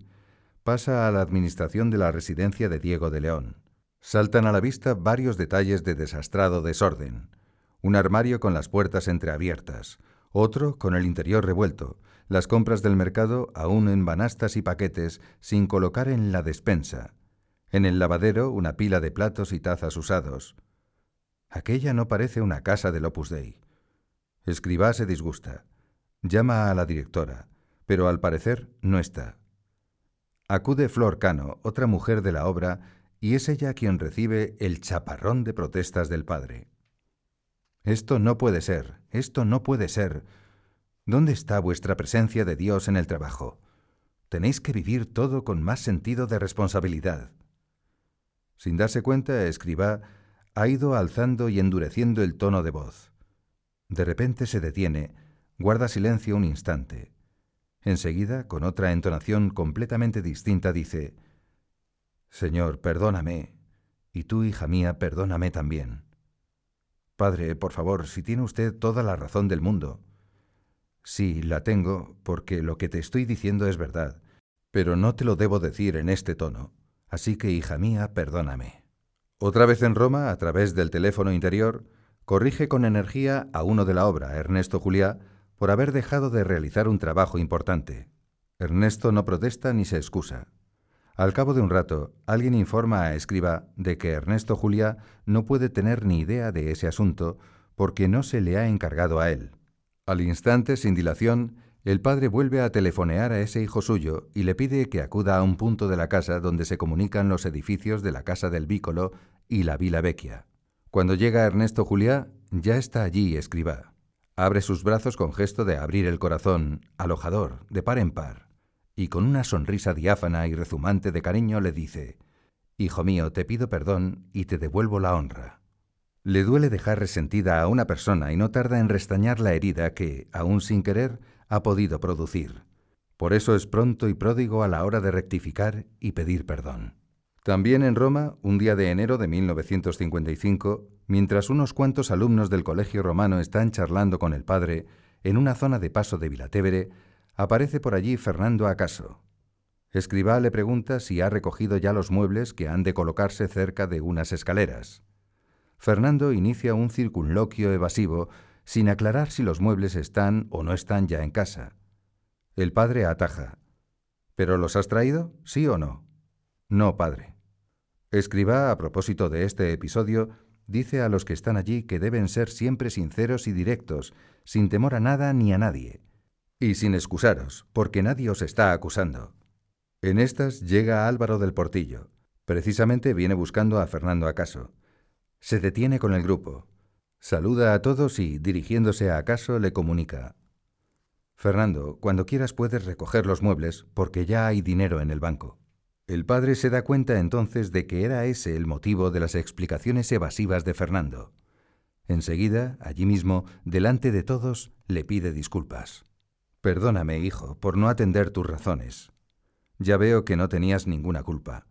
pasa a la administración de la residencia de Diego de León. Saltan a la vista varios detalles de desastrado desorden. Un armario con las puertas entreabiertas, otro con el interior revuelto, las compras del mercado aún en banastas y paquetes sin colocar en la despensa. En el lavadero una pila de platos y tazas usados, Aquella no parece una casa del Opus Dei. Escribá se disgusta. Llama a la directora, pero al parecer no está. Acude Flor Cano, otra mujer de la obra, y es ella quien recibe el chaparrón de protestas del padre. Esto no puede ser, esto no puede ser. ¿Dónde está vuestra presencia de Dios en el trabajo? Tenéis que vivir todo con más sentido de responsabilidad. Sin darse cuenta, escriba ha ido alzando y endureciendo el tono de voz. De repente se detiene, guarda silencio un instante. Enseguida, con otra entonación completamente distinta, dice, Señor, perdóname, y tú, hija mía, perdóname también. Padre, por favor, si tiene usted toda la razón del mundo. Sí, la tengo, porque lo que te estoy diciendo es verdad, pero no te lo debo decir en este tono. Así que, hija mía, perdóname. Otra vez en Roma, a través del teléfono interior, corrige con energía a uno de la obra, Ernesto Juliá, por haber dejado de realizar un trabajo importante. Ernesto no protesta ni se excusa. Al cabo de un rato, alguien informa a Escriba de que Ernesto Juliá no puede tener ni idea de ese asunto porque no se le ha encargado a él. Al instante, sin dilación, el padre vuelve a telefonear a ese hijo suyo y le pide que acuda a un punto de la casa donde se comunican los edificios de la Casa del Vícolo y la Vila Vecchia. Cuando llega Ernesto Juliá, ya está allí escriba. Abre sus brazos con gesto de abrir el corazón, alojador, de par en par, y con una sonrisa diáfana y rezumante de cariño le dice, Hijo mío, te pido perdón y te devuelvo la honra. Le duele dejar resentida a una persona y no tarda en restañar la herida que, aún sin querer, ha podido producir. Por eso es pronto y pródigo a la hora de rectificar y pedir perdón. También en Roma, un día de enero de 1955, mientras unos cuantos alumnos del Colegio Romano están charlando con el padre en una zona de paso de Vilatevere, aparece por allí Fernando Acaso. Escribá le pregunta si ha recogido ya los muebles que han de colocarse cerca de unas escaleras. Fernando inicia un circunloquio evasivo sin aclarar si los muebles están o no están ya en casa. El padre ataja. ¿Pero los has traído? ¿Sí o no? No, padre. Escriba, a propósito de este episodio, dice a los que están allí que deben ser siempre sinceros y directos, sin temor a nada ni a nadie. Y sin excusaros, porque nadie os está acusando. En estas llega Álvaro del Portillo. Precisamente viene buscando a Fernando Acaso. Se detiene con el grupo. Saluda a todos y, dirigiéndose a Acaso, le comunica. Fernando, cuando quieras puedes recoger los muebles, porque ya hay dinero en el banco. El padre se da cuenta entonces de que era ese el motivo de las explicaciones evasivas de Fernando. Enseguida, allí mismo, delante de todos, le pide disculpas. Perdóname, hijo, por no atender tus razones. Ya veo que no tenías ninguna culpa.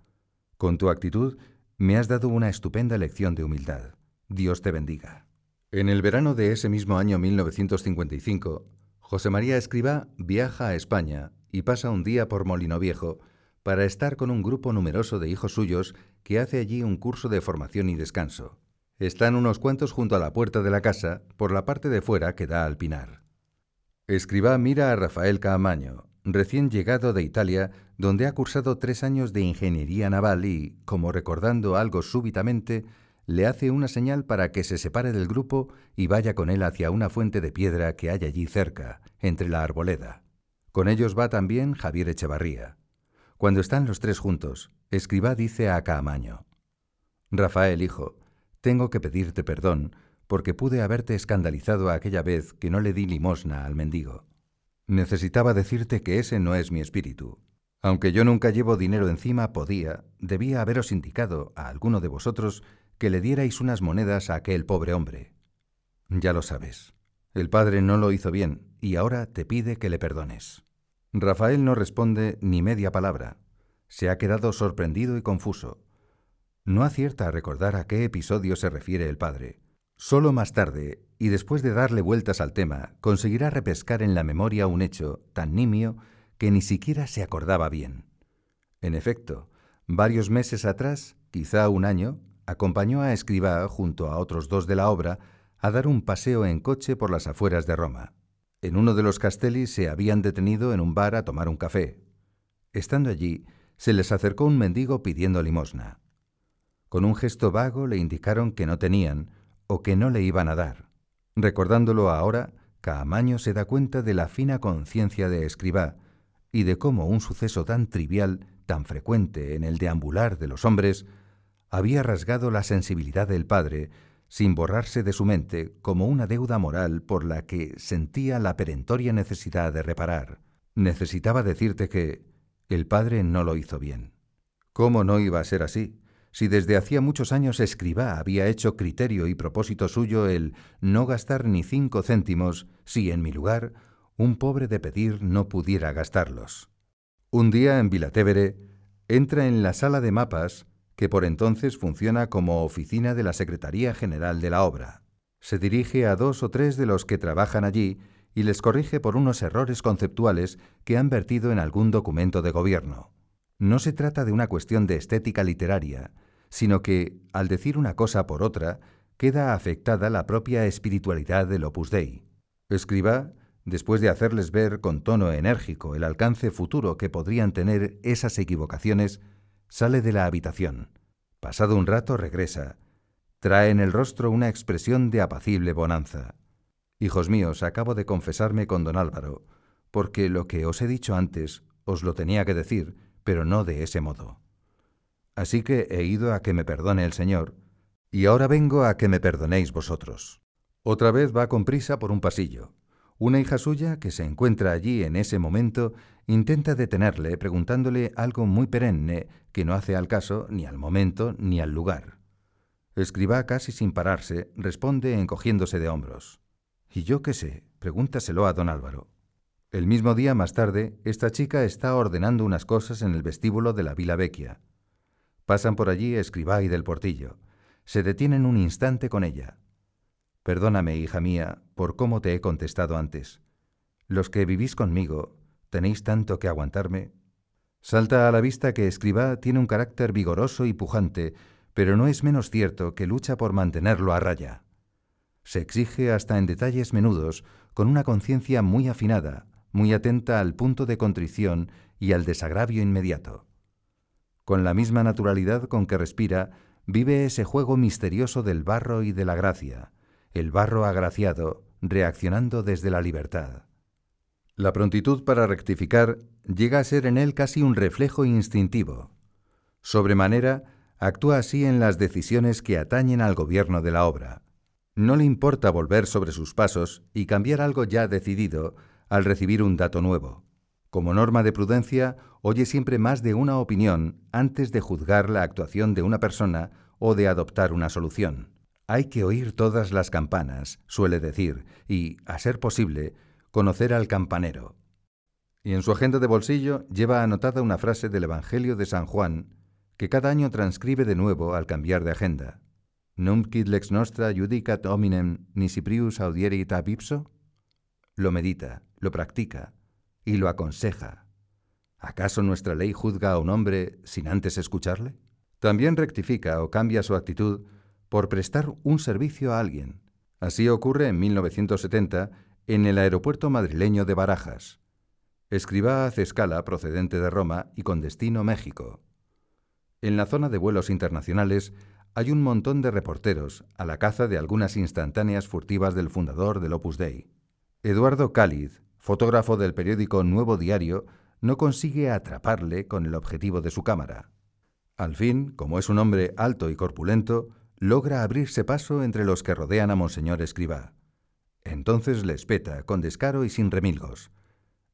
Con tu actitud me has dado una estupenda lección de humildad. Dios te bendiga. En el verano de ese mismo año 1955, José María Escribá viaja a España y pasa un día por Molino Viejo, para estar con un grupo numeroso de hijos suyos que hace allí un curso de formación y descanso. Están unos cuantos junto a la puerta de la casa, por la parte de fuera que da al pinar. Escribá mira a Rafael Caamaño, recién llegado de Italia, donde ha cursado tres años de ingeniería naval y, como recordando algo súbitamente, le hace una señal para que se separe del grupo y vaya con él hacia una fuente de piedra que hay allí cerca, entre la arboleda. Con ellos va también Javier Echevarría. Cuando están los tres juntos, Escribá dice a Caamaño, Rafael, hijo, tengo que pedirte perdón porque pude haberte escandalizado aquella vez que no le di limosna al mendigo. Necesitaba decirte que ese no es mi espíritu. Aunque yo nunca llevo dinero encima, podía, debía haberos indicado a alguno de vosotros que le dierais unas monedas a aquel pobre hombre. Ya lo sabes. El padre no lo hizo bien y ahora te pide que le perdones. Rafael no responde ni media palabra. Se ha quedado sorprendido y confuso. No acierta a recordar a qué episodio se refiere el padre. Solo más tarde, y después de darle vueltas al tema, conseguirá repescar en la memoria un hecho tan nimio que ni siquiera se acordaba bien. En efecto, varios meses atrás, quizá un año, acompañó a Escribá, junto a otros dos de la obra, a dar un paseo en coche por las afueras de Roma. En uno de los castelli se habían detenido en un bar a tomar un café. Estando allí, se les acercó un mendigo pidiendo limosna. Con un gesto vago le indicaron que no tenían o que no le iban a dar. Recordándolo ahora, Caamaño se da cuenta de la fina conciencia de Escribá y de cómo un suceso tan trivial, tan frecuente en el deambular de los hombres, había rasgado la sensibilidad del padre sin borrarse de su mente como una deuda moral por la que sentía la perentoria necesidad de reparar. Necesitaba decirte que el padre no lo hizo bien. ¿Cómo no iba a ser así? Si desde hacía muchos años escribá había hecho criterio y propósito suyo el no gastar ni cinco céntimos si en mi lugar un pobre de pedir no pudiera gastarlos. Un día en Vilatevere entra en la sala de mapas que por entonces funciona como oficina de la Secretaría General de la Obra. Se dirige a dos o tres de los que trabajan allí y les corrige por unos errores conceptuales que han vertido en algún documento de gobierno. No se trata de una cuestión de estética literaria, sino que, al decir una cosa por otra, queda afectada la propia espiritualidad del Opus Dei. Escriba, después de hacerles ver con tono enérgico el alcance futuro que podrían tener esas equivocaciones, Sale de la habitación. Pasado un rato regresa. Trae en el rostro una expresión de apacible bonanza. Hijos míos, acabo de confesarme con don Álvaro, porque lo que os he dicho antes os lo tenía que decir, pero no de ese modo. Así que he ido a que me perdone el Señor, y ahora vengo a que me perdonéis vosotros. Otra vez va con prisa por un pasillo. Una hija suya, que se encuentra allí en ese momento, intenta detenerle preguntándole algo muy perenne que no hace al caso ni al momento ni al lugar. Escriba casi sin pararse, responde encogiéndose de hombros. ¿Y yo qué sé? Pregúntaselo a don Álvaro. El mismo día más tarde, esta chica está ordenando unas cosas en el vestíbulo de la Vila Vecchia. Pasan por allí Escribá y del Portillo. Se detienen un instante con ella. Perdóname, hija mía, por cómo te he contestado antes. Los que vivís conmigo, tenéis tanto que aguantarme. Salta a la vista que Escribá tiene un carácter vigoroso y pujante, pero no es menos cierto que lucha por mantenerlo a raya. Se exige hasta en detalles menudos, con una conciencia muy afinada, muy atenta al punto de contrición y al desagravio inmediato. Con la misma naturalidad con que respira, vive ese juego misterioso del barro y de la gracia, el barro agraciado, reaccionando desde la libertad. La prontitud para rectificar llega a ser en él casi un reflejo instintivo. Sobremanera, actúa así en las decisiones que atañen al gobierno de la obra. No le importa volver sobre sus pasos y cambiar algo ya decidido al recibir un dato nuevo. Como norma de prudencia, oye siempre más de una opinión antes de juzgar la actuación de una persona o de adoptar una solución. Hay que oír todas las campanas, suele decir, y, a ser posible, conocer al campanero. Y en su agenda de bolsillo lleva anotada una frase del Evangelio de San Juan, que cada año transcribe de nuevo al cambiar de agenda. Nunc quid lex nostra judicat hominem nisi prius audierit ab ipso? Lo medita, lo practica y lo aconseja. ¿Acaso nuestra ley juzga a un hombre sin antes escucharle? También rectifica o cambia su actitud por prestar un servicio a alguien. Así ocurre en 1970 en el aeropuerto madrileño de Barajas. Escribá hace escala procedente de Roma y con destino México. En la zona de vuelos internacionales hay un montón de reporteros a la caza de algunas instantáneas furtivas del fundador del Opus Dei. Eduardo Cáliz, fotógrafo del periódico Nuevo Diario, no consigue atraparle con el objetivo de su cámara. Al fin, como es un hombre alto y corpulento, logra abrirse paso entre los que rodean a Monseñor Escribá. Entonces le espeta, con descaro y sin remilgos.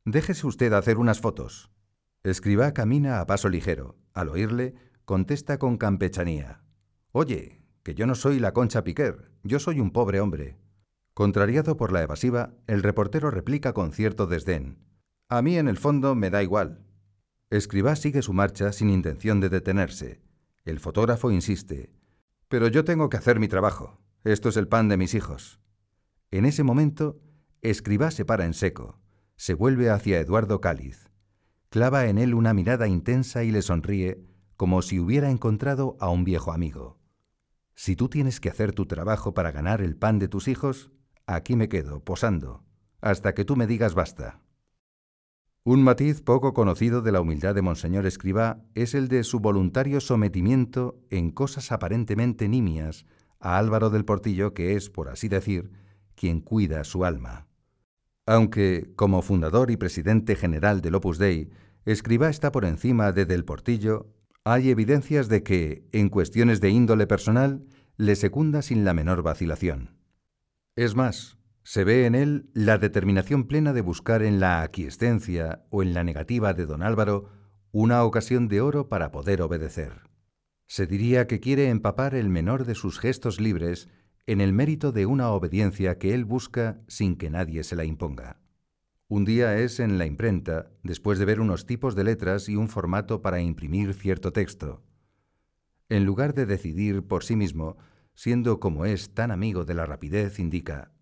Déjese usted hacer unas fotos. Escribá camina a paso ligero. Al oírle, contesta con campechanía. Oye, que yo no soy la Concha Piquer, yo soy un pobre hombre. Contrariado por la evasiva, el reportero replica con cierto desdén. A mí en el fondo me da igual. Escribá sigue su marcha sin intención de detenerse. El fotógrafo insiste. Pero yo tengo que hacer mi trabajo. Esto es el pan de mis hijos. En ese momento, Escribá se para en seco, se vuelve hacia Eduardo Cáliz, clava en él una mirada intensa y le sonríe como si hubiera encontrado a un viejo amigo. Si tú tienes que hacer tu trabajo para ganar el pan de tus hijos, aquí me quedo, posando, hasta que tú me digas basta. Un matiz poco conocido de la humildad de Monseñor Escribá es el de su voluntario sometimiento en cosas aparentemente nimias a Álvaro del Portillo, que es, por así decir, quien cuida su alma. Aunque, como fundador y presidente general del Opus Dei, Escribá está por encima de Del Portillo hay evidencias de que, en cuestiones de índole personal, le secunda sin la menor vacilación. Es más, se ve en él la determinación plena de buscar en la aquiescencia o en la negativa de don Álvaro una ocasión de oro para poder obedecer. Se diría que quiere empapar el menor de sus gestos libres en el mérito de una obediencia que él busca sin que nadie se la imponga. Un día es en la imprenta, después de ver unos tipos de letras y un formato para imprimir cierto texto. En lugar de decidir por sí mismo, siendo como es tan amigo de la rapidez, indica,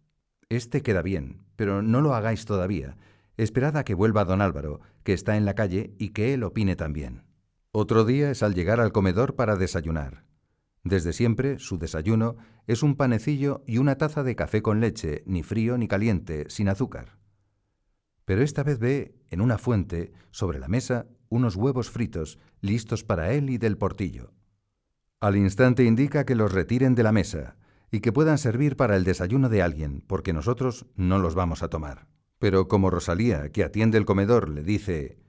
Este queda bien, pero no lo hagáis todavía. Esperad a que vuelva don Álvaro, que está en la calle, y que él opine también. Otro día es al llegar al comedor para desayunar. Desde siempre, su desayuno es un panecillo y una taza de café con leche, ni frío ni caliente, sin azúcar pero esta vez ve en una fuente, sobre la mesa, unos huevos fritos, listos para él y del portillo. Al instante indica que los retiren de la mesa y que puedan servir para el desayuno de alguien, porque nosotros no los vamos a tomar. Pero como Rosalía, que atiende el comedor, le dice,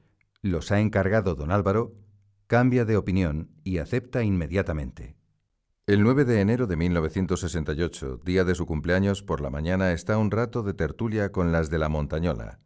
los ha encargado don Álvaro, cambia de opinión y acepta inmediatamente. El 9 de enero de 1968, día de su cumpleaños, por la mañana está un rato de tertulia con las de la Montañola.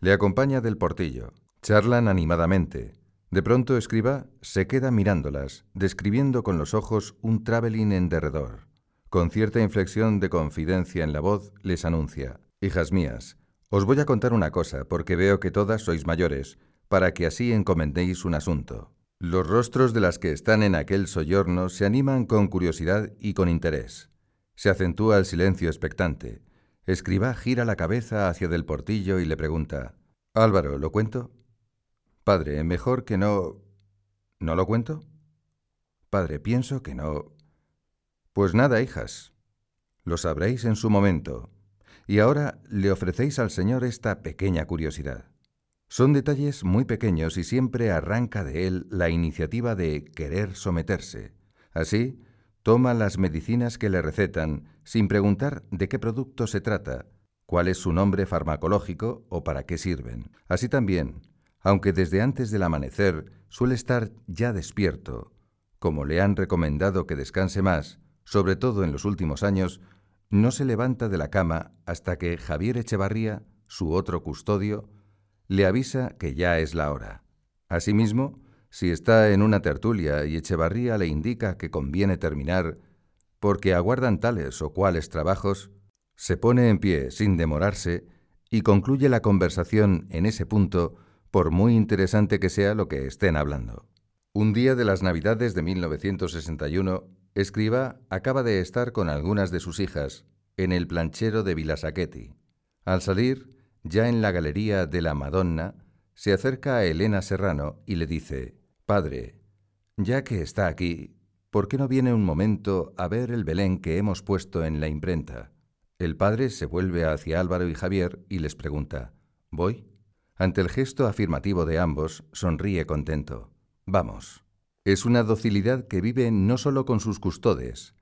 Le acompaña del portillo. Charlan animadamente. De pronto escriba se queda mirándolas, describiendo con los ojos un traveling en derredor. Con cierta inflexión de confidencia en la voz, les anuncia, Hijas mías, os voy a contar una cosa, porque veo que todas sois mayores, para que así encomendéis un asunto. Los rostros de las que están en aquel soyorno se animan con curiosidad y con interés. Se acentúa el silencio expectante. Escriba gira la cabeza hacia del portillo y le pregunta, Álvaro, ¿lo cuento? Padre, mejor que no... ¿No lo cuento? Padre, pienso que no... Pues nada, hijas. Lo sabréis en su momento. Y ahora le ofrecéis al Señor esta pequeña curiosidad. Son detalles muy pequeños y siempre arranca de él la iniciativa de querer someterse. Así, Toma las medicinas que le recetan sin preguntar de qué producto se trata, cuál es su nombre farmacológico o para qué sirven. Así también, aunque desde antes del amanecer suele estar ya despierto, como le han recomendado que descanse más, sobre todo en los últimos años, no se levanta de la cama hasta que Javier Echevarría, su otro custodio, le avisa que ya es la hora. Asimismo, si está en una tertulia y Echevarría le indica que conviene terminar porque aguardan tales o cuales trabajos, se pone en pie sin demorarse y concluye la conversación en ese punto, por muy interesante que sea lo que estén hablando. Un día de las Navidades de 1961, Escriba acaba de estar con algunas de sus hijas en el planchero de Vilasaqueti. Al salir, ya en la galería de la Madonna, se acerca a Elena Serrano y le dice, Padre, ya que está aquí, ¿por qué no viene un momento a ver el Belén que hemos puesto en la imprenta? El padre se vuelve hacia Álvaro y Javier y les pregunta, ¿Voy? Ante el gesto afirmativo de ambos, sonríe contento. Vamos. Es una docilidad que vive no solo con sus custodes,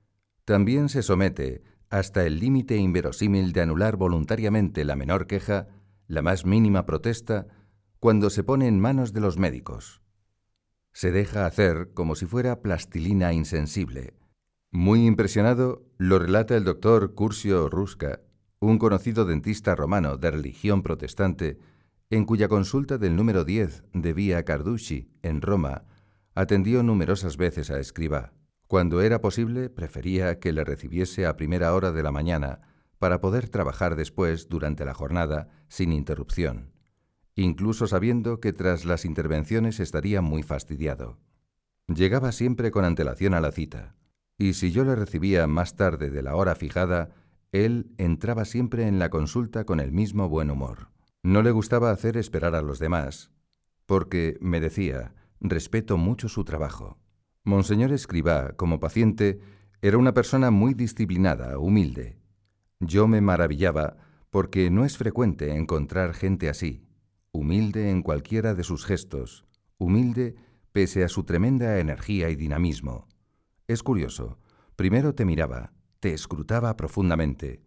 también se somete hasta el límite inverosímil de anular voluntariamente la menor queja, la más mínima protesta, cuando se pone en manos de los médicos. Se deja hacer como si fuera plastilina insensible. Muy impresionado, lo relata el doctor Curcio Rusca, un conocido dentista romano de religión protestante, en cuya consulta del número 10 de Vía Carducci, en Roma, atendió numerosas veces a Escribá. Cuando era posible, prefería que le recibiese a primera hora de la mañana para poder trabajar después durante la jornada sin interrupción, incluso sabiendo que tras las intervenciones estaría muy fastidiado. Llegaba siempre con antelación a la cita, y si yo le recibía más tarde de la hora fijada, él entraba siempre en la consulta con el mismo buen humor. No le gustaba hacer esperar a los demás, porque, me decía, respeto mucho su trabajo. Monseñor Escribá, como paciente, era una persona muy disciplinada, humilde. Yo me maravillaba porque no es frecuente encontrar gente así, humilde en cualquiera de sus gestos, humilde pese a su tremenda energía y dinamismo. Es curioso, primero te miraba, te escrutaba profundamente,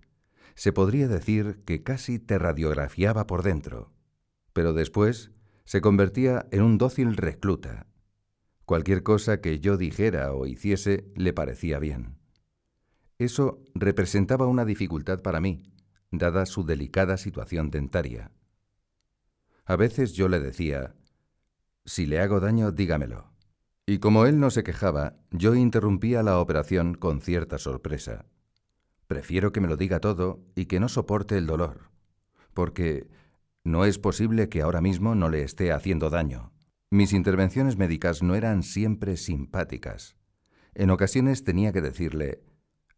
se podría decir que casi te radiografiaba por dentro, pero después se convertía en un dócil recluta. Cualquier cosa que yo dijera o hiciese le parecía bien. Eso representaba una dificultad para mí, dada su delicada situación dentaria. A veces yo le decía, si le hago daño, dígamelo. Y como él no se quejaba, yo interrumpía la operación con cierta sorpresa. Prefiero que me lo diga todo y que no soporte el dolor, porque no es posible que ahora mismo no le esté haciendo daño. Mis intervenciones médicas no eran siempre simpáticas. En ocasiones tenía que decirle,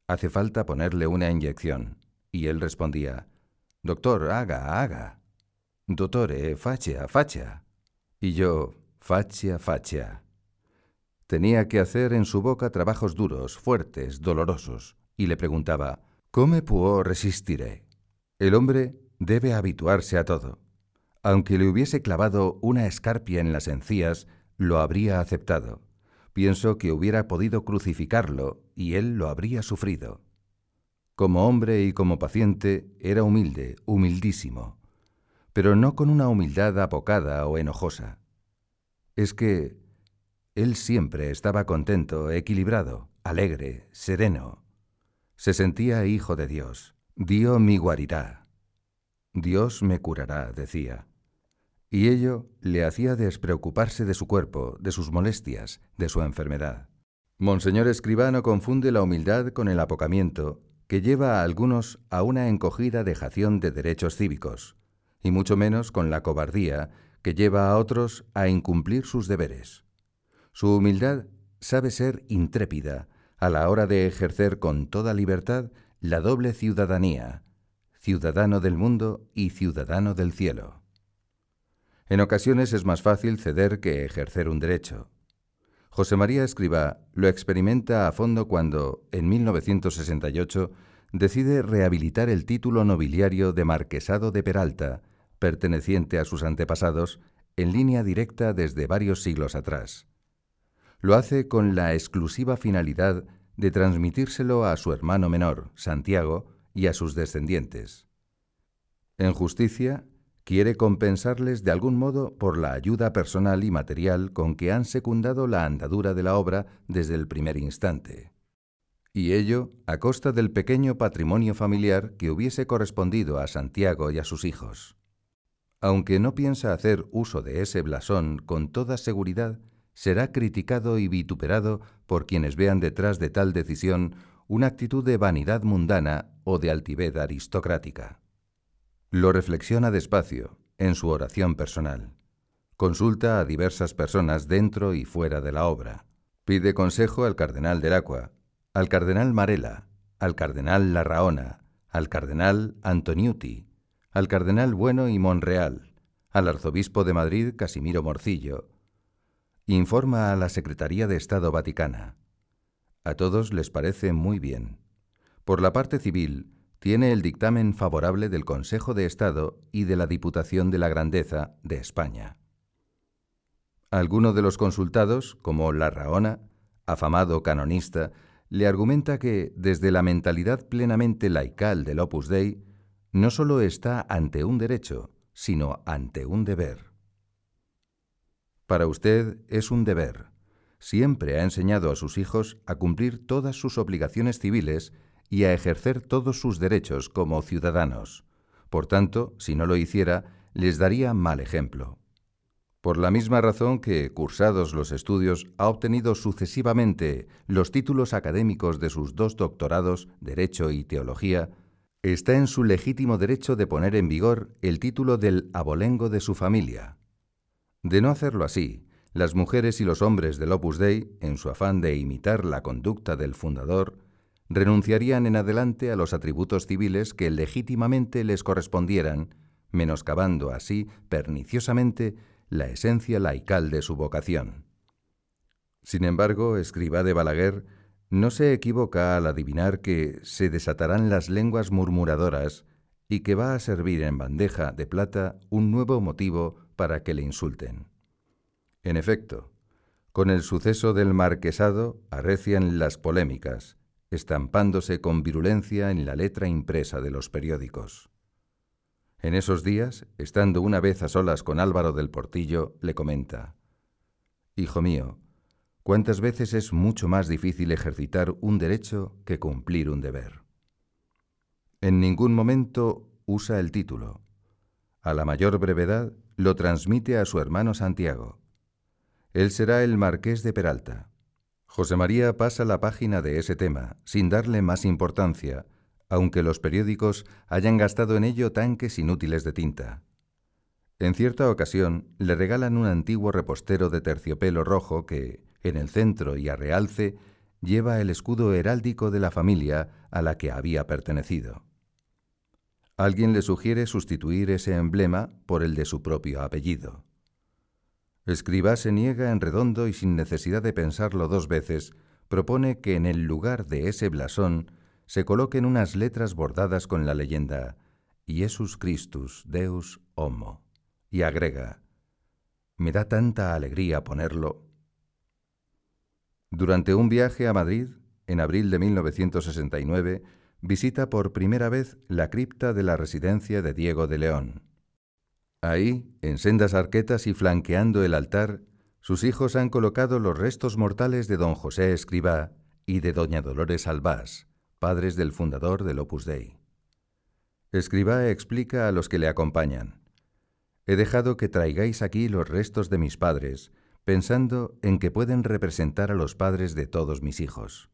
hace falta ponerle una inyección, y él respondía, Doctor, haga, haga. Dottore, faccia, faccia. Y yo, faccia, faccia. Tenía que hacer en su boca trabajos duros, fuertes, dolorosos y le preguntaba, ¿Cómo puedo resistiré? El hombre debe habituarse a todo. Aunque le hubiese clavado una escarpia en las encías, lo habría aceptado. Pienso que hubiera podido crucificarlo y él lo habría sufrido. Como hombre y como paciente era humilde, humildísimo, pero no con una humildad apocada o enojosa. Es que él siempre estaba contento, equilibrado, alegre, sereno. Se sentía hijo de Dios. Dios mi guarirá. Dios me curará, decía. Y ello le hacía despreocuparse de su cuerpo, de sus molestias, de su enfermedad. Monseñor Escribano confunde la humildad con el apocamiento, que lleva a algunos a una encogida dejación de derechos cívicos, y mucho menos con la cobardía, que lleva a otros a incumplir sus deberes. Su humildad sabe ser intrépida, a la hora de ejercer con toda libertad la doble ciudadanía, ciudadano del mundo y ciudadano del cielo. En ocasiones es más fácil ceder que ejercer un derecho. José María Escribá lo experimenta a fondo cuando, en 1968, decide rehabilitar el título nobiliario de Marquesado de Peralta, perteneciente a sus antepasados, en línea directa desde varios siglos atrás lo hace con la exclusiva finalidad de transmitírselo a su hermano menor, Santiago, y a sus descendientes. En justicia, quiere compensarles de algún modo por la ayuda personal y material con que han secundado la andadura de la obra desde el primer instante. Y ello a costa del pequeño patrimonio familiar que hubiese correspondido a Santiago y a sus hijos. Aunque no piensa hacer uso de ese blasón con toda seguridad, será criticado y vituperado por quienes vean detrás de tal decisión una actitud de vanidad mundana o de altivez aristocrática. Lo reflexiona despacio, en su oración personal. Consulta a diversas personas dentro y fuera de la obra. Pide consejo al cardenal del Aqua, al cardenal Marella, al cardenal Larraona, al cardenal Antoniuti, al cardenal Bueno y Monreal, al arzobispo de Madrid Casimiro Morcillo. Informa a la Secretaría de Estado Vaticana. A todos les parece muy bien. Por la parte civil, tiene el dictamen favorable del Consejo de Estado y de la Diputación de la Grandeza de España. Alguno de los consultados, como Larraona, afamado canonista, le argumenta que, desde la mentalidad plenamente laical del Opus Dei, no solo está ante un derecho, sino ante un deber. Para usted es un deber. Siempre ha enseñado a sus hijos a cumplir todas sus obligaciones civiles y a ejercer todos sus derechos como ciudadanos. Por tanto, si no lo hiciera, les daría mal ejemplo. Por la misma razón que, cursados los estudios, ha obtenido sucesivamente los títulos académicos de sus dos doctorados, Derecho y Teología, está en su legítimo derecho de poner en vigor el título del abolengo de su familia. De no hacerlo así, las mujeres y los hombres del Opus Dei, en su afán de imitar la conducta del fundador, renunciarían en adelante a los atributos civiles que legítimamente les correspondieran, menoscabando así perniciosamente la esencia laical de su vocación. Sin embargo, escriba de Balaguer no se equivoca al adivinar que se desatarán las lenguas murmuradoras y que va a servir en bandeja de plata un nuevo motivo para que le insulten. En efecto, con el suceso del marquesado arrecian las polémicas, estampándose con virulencia en la letra impresa de los periódicos. En esos días, estando una vez a solas con Álvaro del Portillo, le comenta, Hijo mío, cuántas veces es mucho más difícil ejercitar un derecho que cumplir un deber. En ningún momento usa el título. A la mayor brevedad lo transmite a su hermano Santiago. Él será el marqués de Peralta. José María pasa la página de ese tema, sin darle más importancia, aunque los periódicos hayan gastado en ello tanques inútiles de tinta. En cierta ocasión le regalan un antiguo repostero de terciopelo rojo que, en el centro y a realce, lleva el escudo heráldico de la familia a la que había pertenecido. Alguien le sugiere sustituir ese emblema por el de su propio apellido. Escriba se niega en redondo y sin necesidad de pensarlo dos veces, propone que en el lugar de ese blasón se coloquen unas letras bordadas con la leyenda Jesus Christus Deus Homo y agrega, me da tanta alegría ponerlo. Durante un viaje a Madrid, en abril de 1969, visita por primera vez la cripta de la residencia de Diego de León. Ahí, en sendas arquetas y flanqueando el altar, sus hijos han colocado los restos mortales de don José Escribá y de doña Dolores Albás, padres del fundador del Opus Dei. Escribá explica a los que le acompañan, He dejado que traigáis aquí los restos de mis padres, pensando en que pueden representar a los padres de todos mis hijos.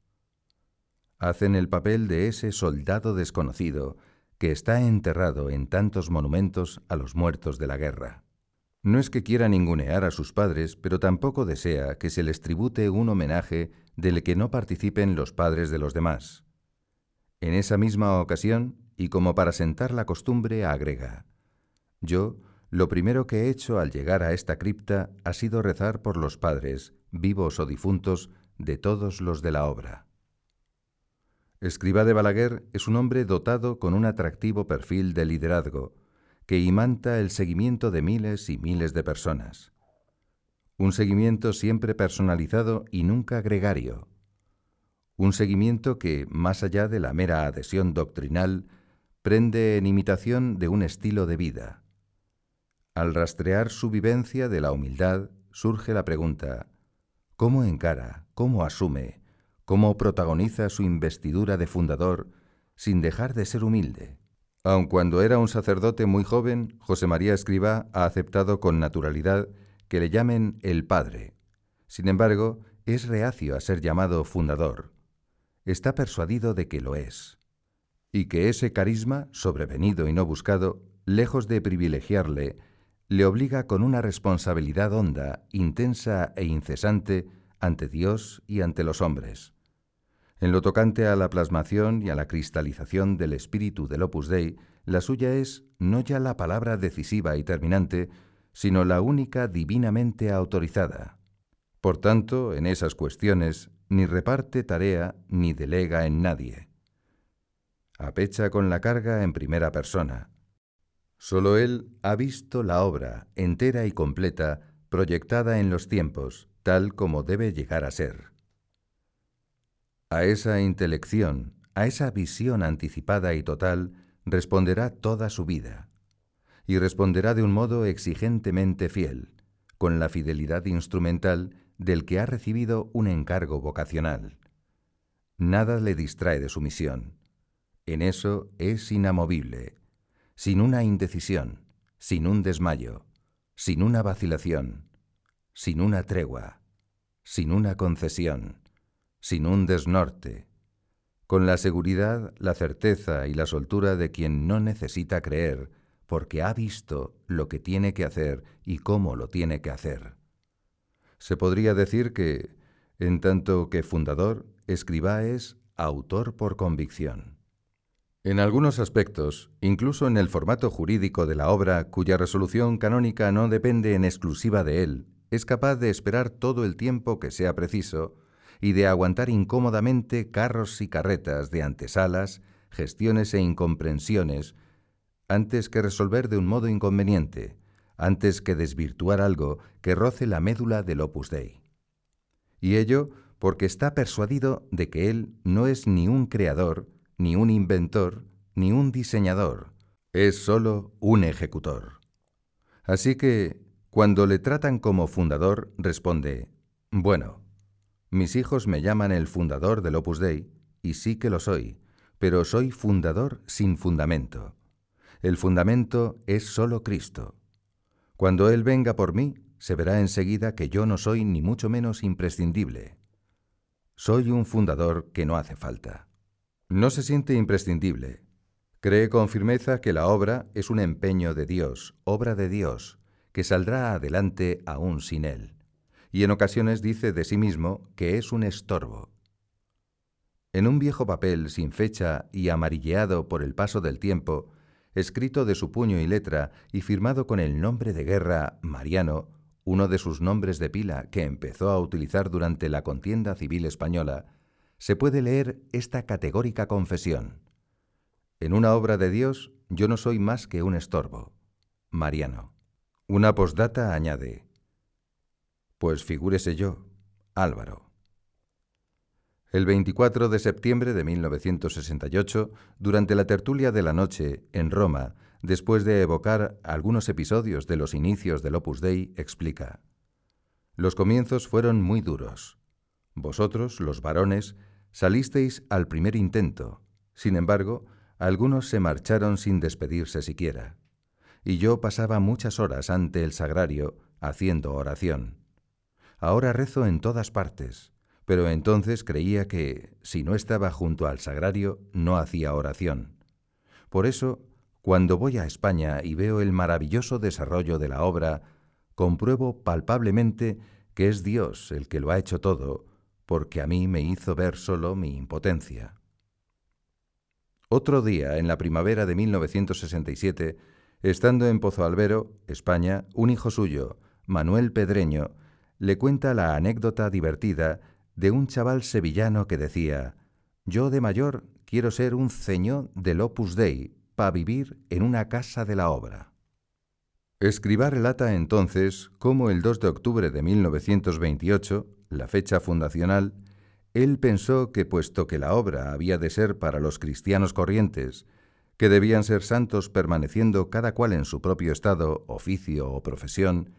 Hacen el papel de ese soldado desconocido que está enterrado en tantos monumentos a los muertos de la guerra. No es que quiera ningunear a sus padres, pero tampoco desea que se les tribute un homenaje del que no participen los padres de los demás. En esa misma ocasión, y como para sentar la costumbre, agrega, Yo, lo primero que he hecho al llegar a esta cripta ha sido rezar por los padres, vivos o difuntos, de todos los de la obra. Escriba de Balaguer es un hombre dotado con un atractivo perfil de liderazgo, que imanta el seguimiento de miles y miles de personas. Un seguimiento siempre personalizado y nunca gregario, un seguimiento que, más allá de la mera adhesión doctrinal, prende en imitación de un estilo de vida. Al rastrear su vivencia de la humildad, surge la pregunta, ¿cómo encara, cómo asume, cómo protagoniza su investidura de fundador sin dejar de ser humilde? Aun cuando era un sacerdote muy joven, José María Escribá ha aceptado con naturalidad que le llamen el Padre. Sin embargo, es reacio a ser llamado fundador está persuadido de que lo es, y que ese carisma, sobrevenido y no buscado, lejos de privilegiarle, le obliga con una responsabilidad honda, intensa e incesante ante Dios y ante los hombres. En lo tocante a la plasmación y a la cristalización del espíritu del Opus Dei, la suya es no ya la palabra decisiva y terminante, sino la única divinamente autorizada. Por tanto, en esas cuestiones ni reparte tarea ni delega en nadie. Apecha con la carga en primera persona. Solo él ha visto la obra entera y completa proyectada en los tiempos, tal como debe llegar a ser. A esa intelección, a esa visión anticipada y total, responderá toda su vida. Y responderá de un modo exigentemente fiel, con la fidelidad instrumental del que ha recibido un encargo vocacional. Nada le distrae de su misión. En eso es inamovible, sin una indecisión, sin un desmayo, sin una vacilación, sin una tregua, sin una concesión, sin un desnorte, con la seguridad, la certeza y la soltura de quien no necesita creer, porque ha visto lo que tiene que hacer y cómo lo tiene que hacer. Se podría decir que, en tanto que fundador, escriba es autor por convicción. En algunos aspectos, incluso en el formato jurídico de la obra, cuya resolución canónica no depende en exclusiva de él, es capaz de esperar todo el tiempo que sea preciso y de aguantar incómodamente carros y carretas de antesalas, gestiones e incomprensiones, antes que resolver de un modo inconveniente, antes que desvirtuar algo que roce la médula del opus dei. Y ello porque está persuadido de que él no es ni un creador, ni un inventor, ni un diseñador, es sólo un ejecutor. Así que, cuando le tratan como fundador, responde, bueno, mis hijos me llaman el fundador del Opus Dei, y sí que lo soy, pero soy fundador sin fundamento. El fundamento es sólo Cristo. Cuando Él venga por mí, se verá enseguida que yo no soy ni mucho menos imprescindible. Soy un fundador que no hace falta. No se siente imprescindible. Cree con firmeza que la obra es un empeño de Dios, obra de Dios, que saldrá adelante aún sin Él y en ocasiones dice de sí mismo que es un estorbo. En un viejo papel sin fecha y amarilleado por el paso del tiempo, escrito de su puño y letra y firmado con el nombre de guerra Mariano, uno de sus nombres de pila que empezó a utilizar durante la contienda civil española, se puede leer esta categórica confesión. En una obra de Dios yo no soy más que un estorbo. Mariano. Una postdata añade, pues figúrese yo, Álvaro. El 24 de septiembre de 1968, durante la tertulia de la noche, en Roma, después de evocar algunos episodios de los inicios del Opus Dei, explica, Los comienzos fueron muy duros. Vosotros, los varones, salisteis al primer intento. Sin embargo, algunos se marcharon sin despedirse siquiera. Y yo pasaba muchas horas ante el sagrario haciendo oración. Ahora rezo en todas partes, pero entonces creía que, si no estaba junto al sagrario, no hacía oración. Por eso, cuando voy a España y veo el maravilloso desarrollo de la obra, compruebo palpablemente que es Dios el que lo ha hecho todo, porque a mí me hizo ver solo mi impotencia. Otro día, en la primavera de 1967, estando en Pozo Albero, España, un hijo suyo, Manuel Pedreño, le cuenta la anécdota divertida de un chaval sevillano que decía, yo de mayor quiero ser un ceño del Opus Dei para vivir en una casa de la obra. Escribá relata entonces cómo el 2 de octubre de 1928, la fecha fundacional, él pensó que puesto que la obra había de ser para los cristianos corrientes, que debían ser santos permaneciendo cada cual en su propio estado, oficio o profesión,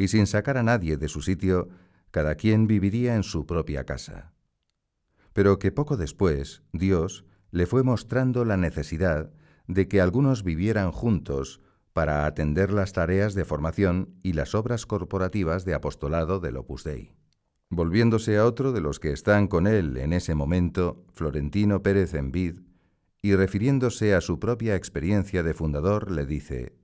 y sin sacar a nadie de su sitio, cada quien viviría en su propia casa. Pero que poco después Dios le fue mostrando la necesidad de que algunos vivieran juntos para atender las tareas de formación y las obras corporativas de apostolado del Opus Dei. Volviéndose a otro de los que están con él en ese momento, Florentino Pérez Envid, y refiriéndose a su propia experiencia de fundador, le dice,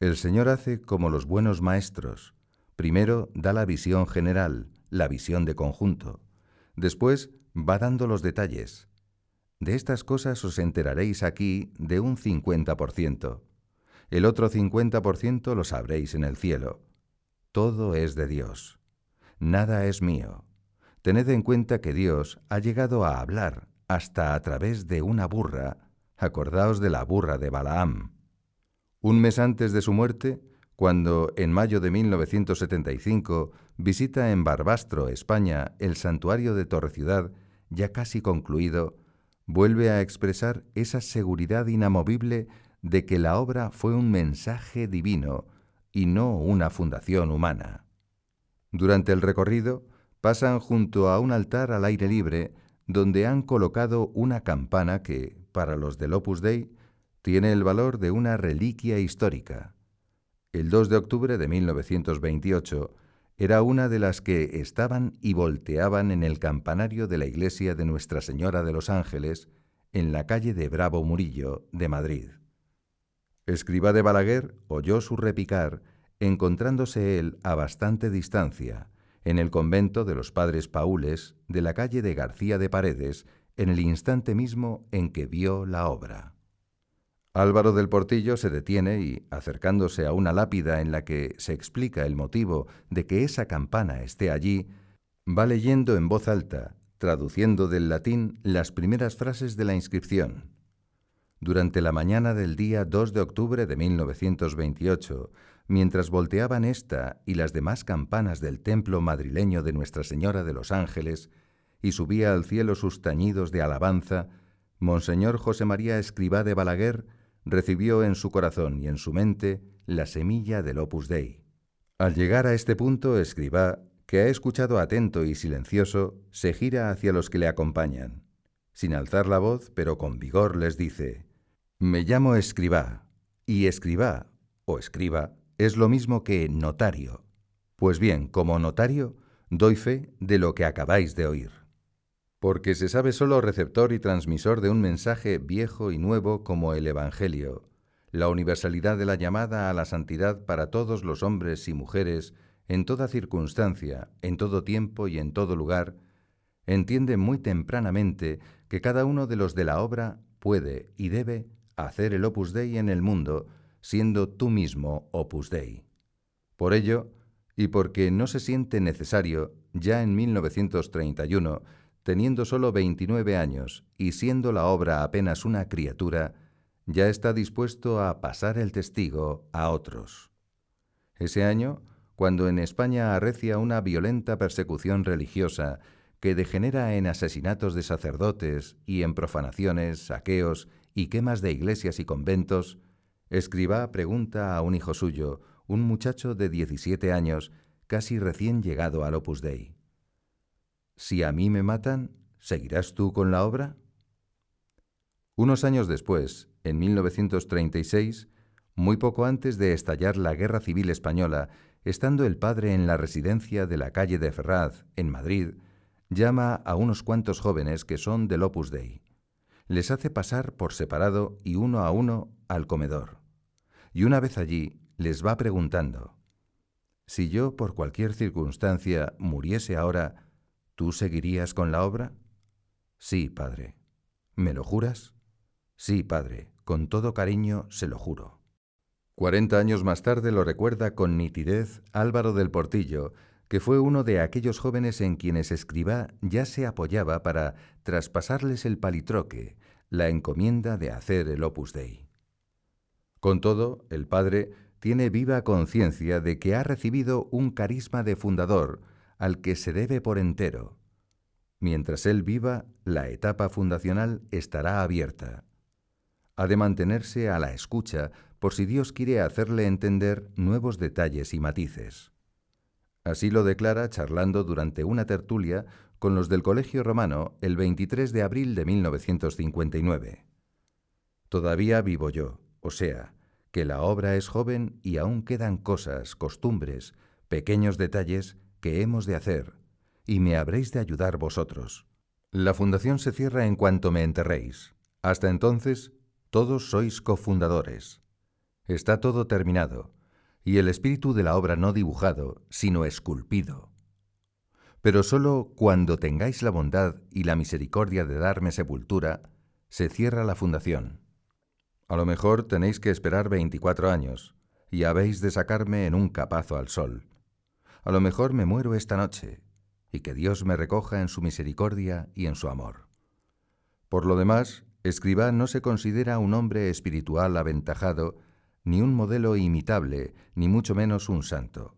el Señor hace como los buenos maestros. Primero da la visión general, la visión de conjunto. Después va dando los detalles. De estas cosas os enteraréis aquí de un 50%. el otro 50% lo sabréis en el cielo. Todo es de Dios. Nada es mío. Tened en cuenta que Dios ha llegado a hablar hasta a través de una burra. Acordaos de la burra de Balaam. Un mes antes de su muerte, cuando en mayo de 1975 visita en Barbastro, España, el santuario de Torreciudad, ya casi concluido, vuelve a expresar esa seguridad inamovible de que la obra fue un mensaje divino y no una fundación humana. Durante el recorrido, pasan junto a un altar al aire libre donde han colocado una campana que, para los del Opus Dei, tiene el valor de una reliquia histórica. El 2 de octubre de 1928 era una de las que estaban y volteaban en el campanario de la iglesia de Nuestra Señora de los Ángeles, en la calle de Bravo Murillo, de Madrid. Escriba de Balaguer oyó su repicar, encontrándose él a bastante distancia, en el convento de los padres Paules de la calle de García de Paredes, en el instante mismo en que vio la obra. Álvaro del Portillo se detiene y, acercándose a una lápida en la que se explica el motivo de que esa campana esté allí, va leyendo en voz alta, traduciendo del latín las primeras frases de la inscripción. Durante la mañana del día 2 de octubre de 1928, mientras volteaban esta y las demás campanas del templo madrileño de Nuestra Señora de los Ángeles, y subía al cielo sus tañidos de alabanza, Monseñor José María Escribá de Balaguer recibió en su corazón y en su mente la semilla del Opus Dei. Al llegar a este punto, Escribá, que ha escuchado atento y silencioso, se gira hacia los que le acompañan. Sin alzar la voz, pero con vigor, les dice, Me llamo Escribá, y Escribá, o escriba, es lo mismo que notario. Pues bien, como notario, doy fe de lo que acabáis de oír porque se sabe solo receptor y transmisor de un mensaje viejo y nuevo como el Evangelio, la universalidad de la llamada a la santidad para todos los hombres y mujeres, en toda circunstancia, en todo tiempo y en todo lugar, entiende muy tempranamente que cada uno de los de la obra puede y debe hacer el opus dei en el mundo, siendo tú mismo opus dei. Por ello, y porque no se siente necesario, ya en 1931, teniendo solo 29 años y siendo la obra apenas una criatura, ya está dispuesto a pasar el testigo a otros. Ese año, cuando en España arrecia una violenta persecución religiosa que degenera en asesinatos de sacerdotes y en profanaciones, saqueos y quemas de iglesias y conventos, Escribá pregunta a un hijo suyo, un muchacho de 17 años, casi recién llegado al Opus Dei. Si a mí me matan, ¿seguirás tú con la obra? Unos años después, en 1936, muy poco antes de estallar la Guerra Civil Española, estando el padre en la residencia de la calle de Ferraz, en Madrid, llama a unos cuantos jóvenes que son del Opus Dei. Les hace pasar por separado y uno a uno al comedor. Y una vez allí, les va preguntando, si yo por cualquier circunstancia muriese ahora, ¿Tú seguirías con la obra? Sí, padre. ¿Me lo juras? Sí, padre, con todo cariño se lo juro. Cuarenta años más tarde lo recuerda con nitidez Álvaro del Portillo, que fue uno de aquellos jóvenes en quienes escriba ya se apoyaba para traspasarles el palitroque, la encomienda de hacer el opus dei. Con todo, el padre tiene viva conciencia de que ha recibido un carisma de fundador, al que se debe por entero. Mientras él viva, la etapa fundacional estará abierta. Ha de mantenerse a la escucha por si Dios quiere hacerle entender nuevos detalles y matices. Así lo declara charlando durante una tertulia con los del Colegio Romano el 23 de abril de 1959. Todavía vivo yo, o sea, que la obra es joven y aún quedan cosas, costumbres, pequeños detalles que hemos de hacer, y me habréis de ayudar vosotros. La fundación se cierra en cuanto me enterréis. Hasta entonces, todos sois cofundadores. Está todo terminado, y el espíritu de la obra no dibujado, sino esculpido. Pero sólo cuando tengáis la bondad y la misericordia de darme sepultura, se cierra la fundación. A lo mejor tenéis que esperar 24 años y habéis de sacarme en un capazo al sol. A lo mejor me muero esta noche y que Dios me recoja en su misericordia y en su amor. Por lo demás, Escribá no se considera un hombre espiritual aventajado, ni un modelo imitable, ni mucho menos un santo.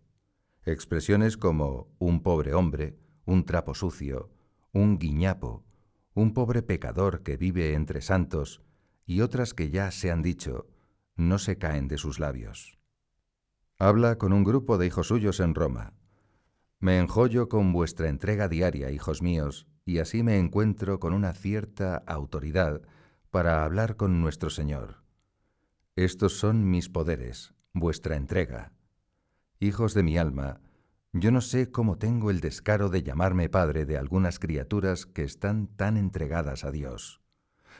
Expresiones como un pobre hombre, un trapo sucio, un guiñapo, un pobre pecador que vive entre santos, y otras que ya se han dicho, no se caen de sus labios. Habla con un grupo de hijos suyos en Roma. Me enjollo con vuestra entrega diaria, hijos míos, y así me encuentro con una cierta autoridad para hablar con nuestro Señor. Estos son mis poderes, vuestra entrega. Hijos de mi alma, yo no sé cómo tengo el descaro de llamarme padre de algunas criaturas que están tan entregadas a Dios.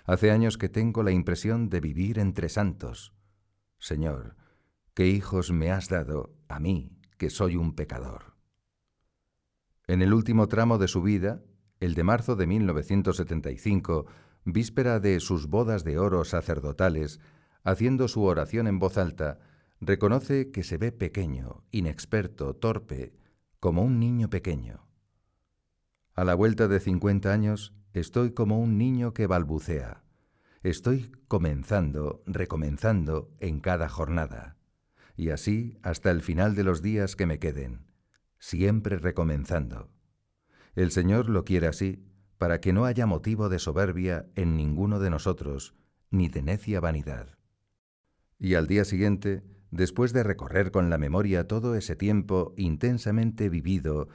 Hace años que tengo la impresión de vivir entre santos. Señor, ¿qué hijos me has dado a mí, que soy un pecador? En el último tramo de su vida, el de marzo de 1975, víspera de sus bodas de oro sacerdotales, haciendo su oración en voz alta, reconoce que se ve pequeño, inexperto, torpe, como un niño pequeño. A la vuelta de cincuenta años estoy como un niño que balbucea. Estoy comenzando, recomenzando en cada jornada. Y así hasta el final de los días que me queden, siempre recomenzando. El Señor lo quiere así, para que no haya motivo de soberbia en ninguno de nosotros, ni de necia vanidad. Y al día siguiente, después de recorrer con la memoria todo ese tiempo intensamente vivido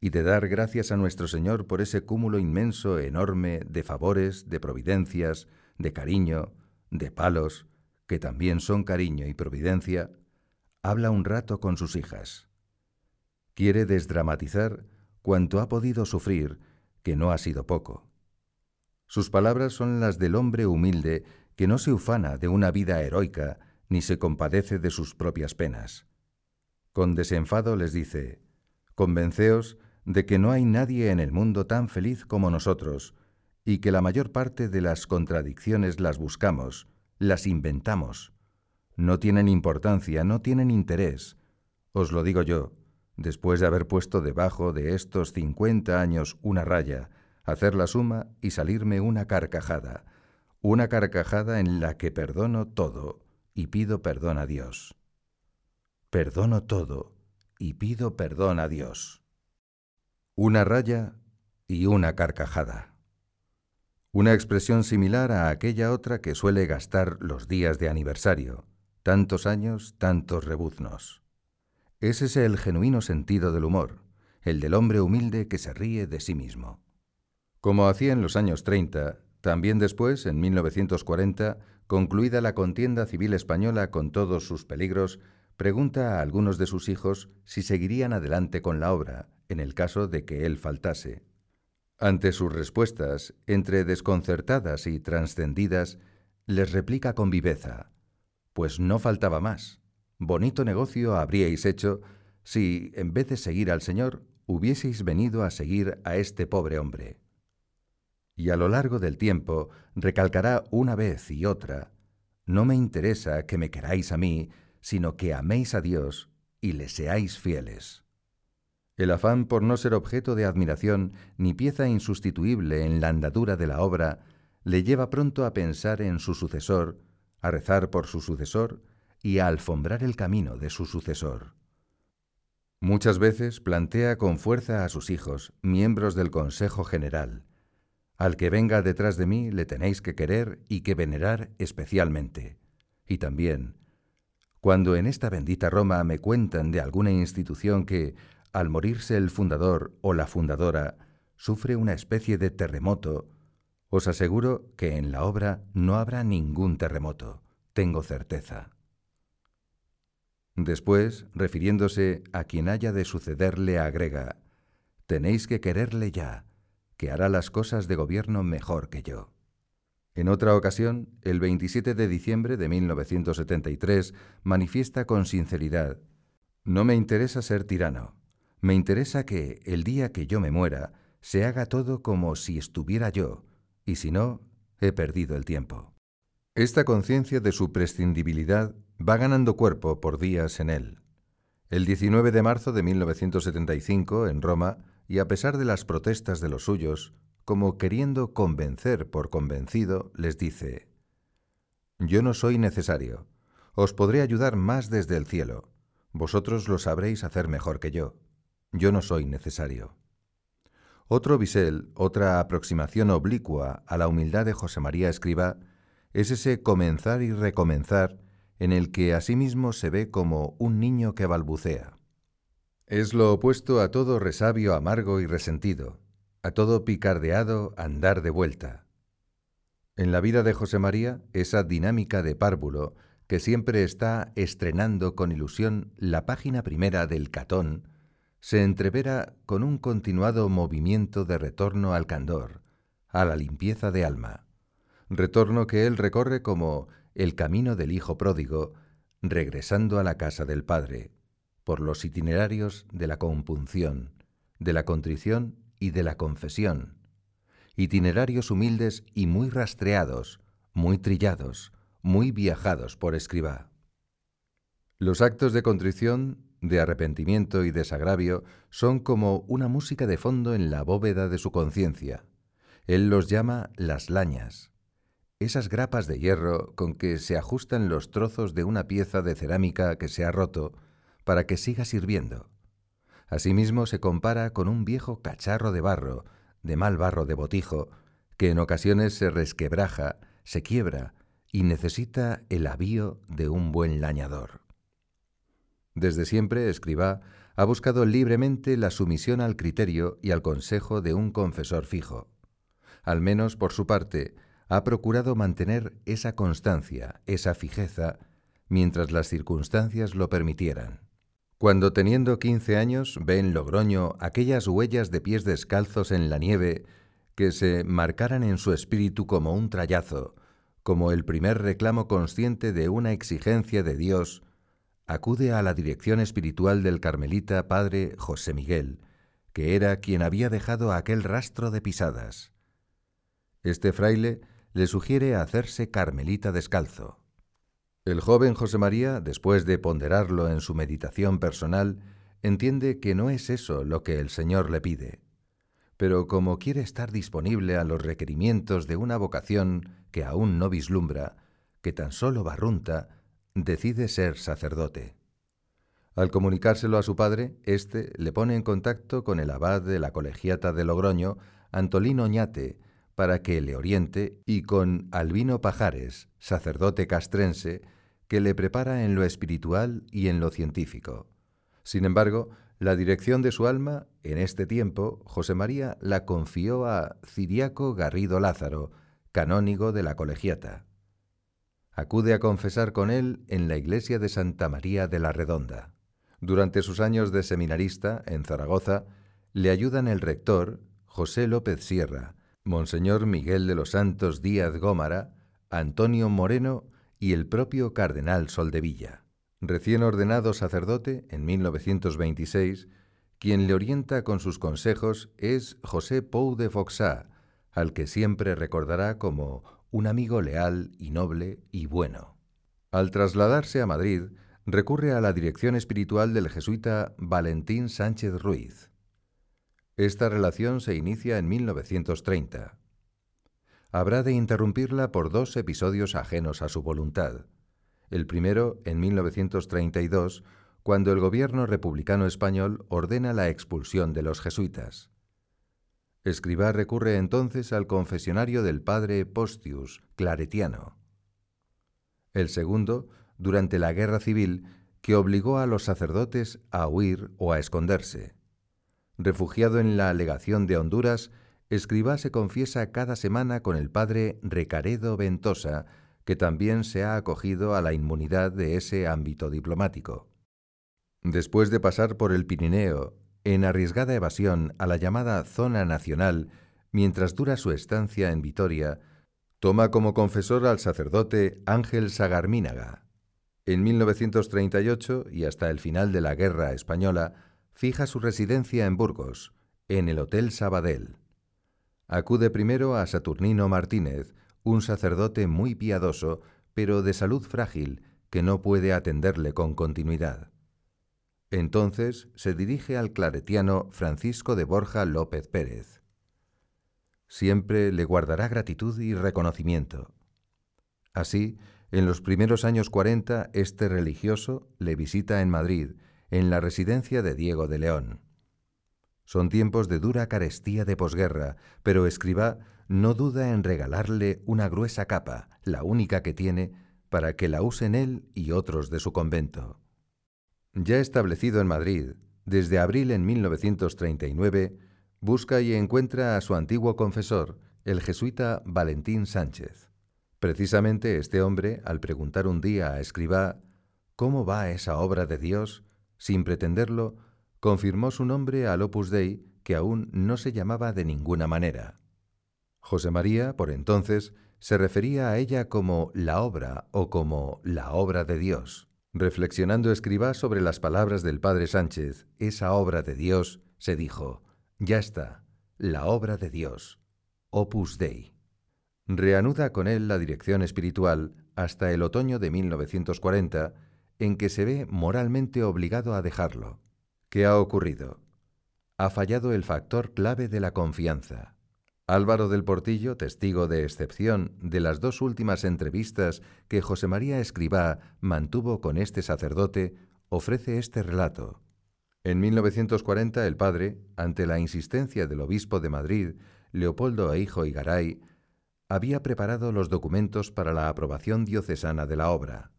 y de dar gracias a nuestro Señor por ese cúmulo inmenso, enorme, de favores, de providencias, de cariño, de palos, que también son cariño y providencia, habla un rato con sus hijas. Quiere desdramatizar cuanto ha podido sufrir que no ha sido poco. Sus palabras son las del hombre humilde que no se ufana de una vida heroica ni se compadece de sus propias penas. Con desenfado les dice, Convenceos de que no hay nadie en el mundo tan feliz como nosotros, y que la mayor parte de las contradicciones las buscamos, las inventamos. No tienen importancia, no tienen interés. Os lo digo yo, después de haber puesto debajo de estos cincuenta años una raya, hacer la suma y salirme una carcajada, una carcajada en la que perdono todo y pido perdón a Dios. Perdono todo y pido perdón a Dios. Una raya y una carcajada. Una expresión similar a aquella otra que suele gastar los días de aniversario. Tantos años, tantos rebuznos. Ese es el genuino sentido del humor, el del hombre humilde que se ríe de sí mismo. Como hacía en los años 30, también después, en 1940, concluida la contienda civil española con todos sus peligros, pregunta a algunos de sus hijos si seguirían adelante con la obra, en el caso de que él faltase. Ante sus respuestas, entre desconcertadas y trascendidas, les replica con viveza, pues no faltaba más. Bonito negocio habríais hecho si, en vez de seguir al Señor, hubieseis venido a seguir a este pobre hombre. Y a lo largo del tiempo recalcará una vez y otra, no me interesa que me queráis a mí, sino que améis a Dios y le seáis fieles. El afán por no ser objeto de admiración ni pieza insustituible en la andadura de la obra le lleva pronto a pensar en su sucesor, a rezar por su sucesor y a alfombrar el camino de su sucesor. Muchas veces plantea con fuerza a sus hijos, miembros del Consejo General, al que venga detrás de mí le tenéis que querer y que venerar especialmente. Y también, cuando en esta bendita Roma me cuentan de alguna institución que, al morirse el fundador o la fundadora, sufre una especie de terremoto, os aseguro que en la obra no habrá ningún terremoto, tengo certeza. Después, refiriéndose a quien haya de sucederle, agrega, tenéis que quererle ya, que hará las cosas de gobierno mejor que yo. En otra ocasión, el 27 de diciembre de 1973, manifiesta con sinceridad, no me interesa ser tirano, me interesa que, el día que yo me muera, se haga todo como si estuviera yo, y si no, he perdido el tiempo. Esta conciencia de su prescindibilidad va ganando cuerpo por días en él. El 19 de marzo de 1975, en Roma, y a pesar de las protestas de los suyos, como queriendo convencer por convencido, les dice, Yo no soy necesario, os podré ayudar más desde el cielo, vosotros lo sabréis hacer mejor que yo, yo no soy necesario. Otro bisel, otra aproximación oblicua a la humildad de José María Escriba, es ese comenzar y recomenzar en el que asimismo se ve como un niño que balbucea. Es lo opuesto a todo resabio amargo y resentido, a todo picardeado andar de vuelta. En la vida de José María, esa dinámica de párvulo que siempre está estrenando con ilusión la página primera del Catón, se entrevera con un continuado movimiento de retorno al candor, a la limpieza de alma, retorno que él recorre como el camino del Hijo pródigo, regresando a la casa del Padre, por los itinerarios de la compunción, de la contrición y de la confesión, itinerarios humildes y muy rastreados, muy trillados, muy viajados por escriba. Los actos de contrición, de arrepentimiento y desagravio son como una música de fondo en la bóveda de su conciencia. Él los llama las lañas, esas grapas de hierro con que se ajustan los trozos de una pieza de cerámica que se ha roto para que siga sirviendo. Asimismo se compara con un viejo cacharro de barro, de mal barro de botijo, que en ocasiones se resquebraja, se quiebra y necesita el avío de un buen lañador. Desde siempre, escriba, ha buscado libremente la sumisión al criterio y al consejo de un confesor fijo. Al menos, por su parte, ha procurado mantener esa constancia, esa fijeza, mientras las circunstancias lo permitieran. Cuando teniendo quince años ve en Logroño aquellas huellas de pies descalzos en la nieve que se marcaran en su espíritu como un trayazo, como el primer reclamo consciente de una exigencia de Dios, acude a la dirección espiritual del carmelita padre José Miguel, que era quien había dejado aquel rastro de pisadas. Este fraile le sugiere hacerse carmelita descalzo. El joven José María, después de ponderarlo en su meditación personal, entiende que no es eso lo que el Señor le pide. Pero como quiere estar disponible a los requerimientos de una vocación que aún no vislumbra, que tan solo barrunta, decide ser sacerdote. Al comunicárselo a su padre, éste le pone en contacto con el abad de la colegiata de Logroño, Antolino Ñate, para que le oriente, y con Albino Pajares, sacerdote castrense, que le prepara en lo espiritual y en lo científico. Sin embargo, la dirección de su alma, en este tiempo, José María la confió a Ciriaco Garrido Lázaro, canónigo de la colegiata. Acude a confesar con él en la iglesia de Santa María de la Redonda. Durante sus años de seminarista en Zaragoza, le ayudan el rector, José López Sierra, Monseñor Miguel de los Santos Díaz Gómara, Antonio Moreno y el propio cardenal Soldevilla. Recién ordenado sacerdote en 1926, quien le orienta con sus consejos es José Pou de Foxá, al que siempre recordará como un amigo leal y noble y bueno. Al trasladarse a Madrid, recurre a la dirección espiritual del jesuita Valentín Sánchez Ruiz. Esta relación se inicia en 1930 habrá de interrumpirla por dos episodios ajenos a su voluntad. El primero, en 1932, cuando el gobierno republicano español ordena la expulsión de los jesuitas. Escribá recurre entonces al confesionario del padre Postius, claretiano. El segundo, durante la guerra civil, que obligó a los sacerdotes a huir o a esconderse. Refugiado en la legación de Honduras, Escribá se confiesa cada semana con el padre Recaredo Ventosa, que también se ha acogido a la inmunidad de ese ámbito diplomático. Después de pasar por el Pirineo, en arriesgada evasión a la llamada zona nacional, mientras dura su estancia en Vitoria, toma como confesor al sacerdote Ángel Sagarmínaga. En 1938 y hasta el final de la Guerra Española, fija su residencia en Burgos, en el Hotel Sabadell. Acude primero a Saturnino Martínez, un sacerdote muy piadoso, pero de salud frágil, que no puede atenderle con continuidad. Entonces se dirige al claretiano Francisco de Borja López Pérez. Siempre le guardará gratitud y reconocimiento. Así, en los primeros años 40, este religioso le visita en Madrid, en la residencia de Diego de León. Son tiempos de dura carestía de posguerra, pero Escribá no duda en regalarle una gruesa capa, la única que tiene, para que la usen él y otros de su convento. Ya establecido en Madrid, desde abril en 1939, busca y encuentra a su antiguo confesor, el jesuita Valentín Sánchez. Precisamente este hombre, al preguntar un día a Escribá cómo va esa obra de Dios, sin pretenderlo, confirmó su nombre al Opus Dei, que aún no se llamaba de ninguna manera. José María, por entonces, se refería a ella como la obra o como la obra de Dios. Reflexionando escriba sobre las palabras del padre Sánchez, esa obra de Dios, se dijo, ya está, la obra de Dios, Opus Dei. Reanuda con él la dirección espiritual hasta el otoño de 1940, en que se ve moralmente obligado a dejarlo. ¿Qué ha ocurrido? Ha fallado el factor clave de la confianza. Álvaro del Portillo, testigo de excepción de las dos últimas entrevistas que José María Escribá mantuvo con este sacerdote, ofrece este relato. En 1940 el padre, ante la insistencia del obispo de Madrid, Leopoldo Eijo y Garay, había preparado los documentos para la aprobación diocesana de la obra.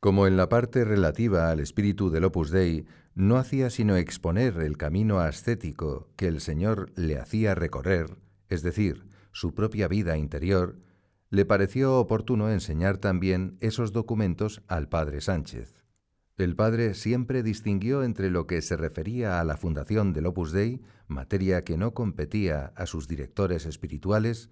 Como en la parte relativa al espíritu del Opus Dei no hacía sino exponer el camino ascético que el Señor le hacía recorrer, es decir, su propia vida interior, le pareció oportuno enseñar también esos documentos al padre Sánchez. El padre siempre distinguió entre lo que se refería a la fundación del Opus Dei, materia que no competía a sus directores espirituales,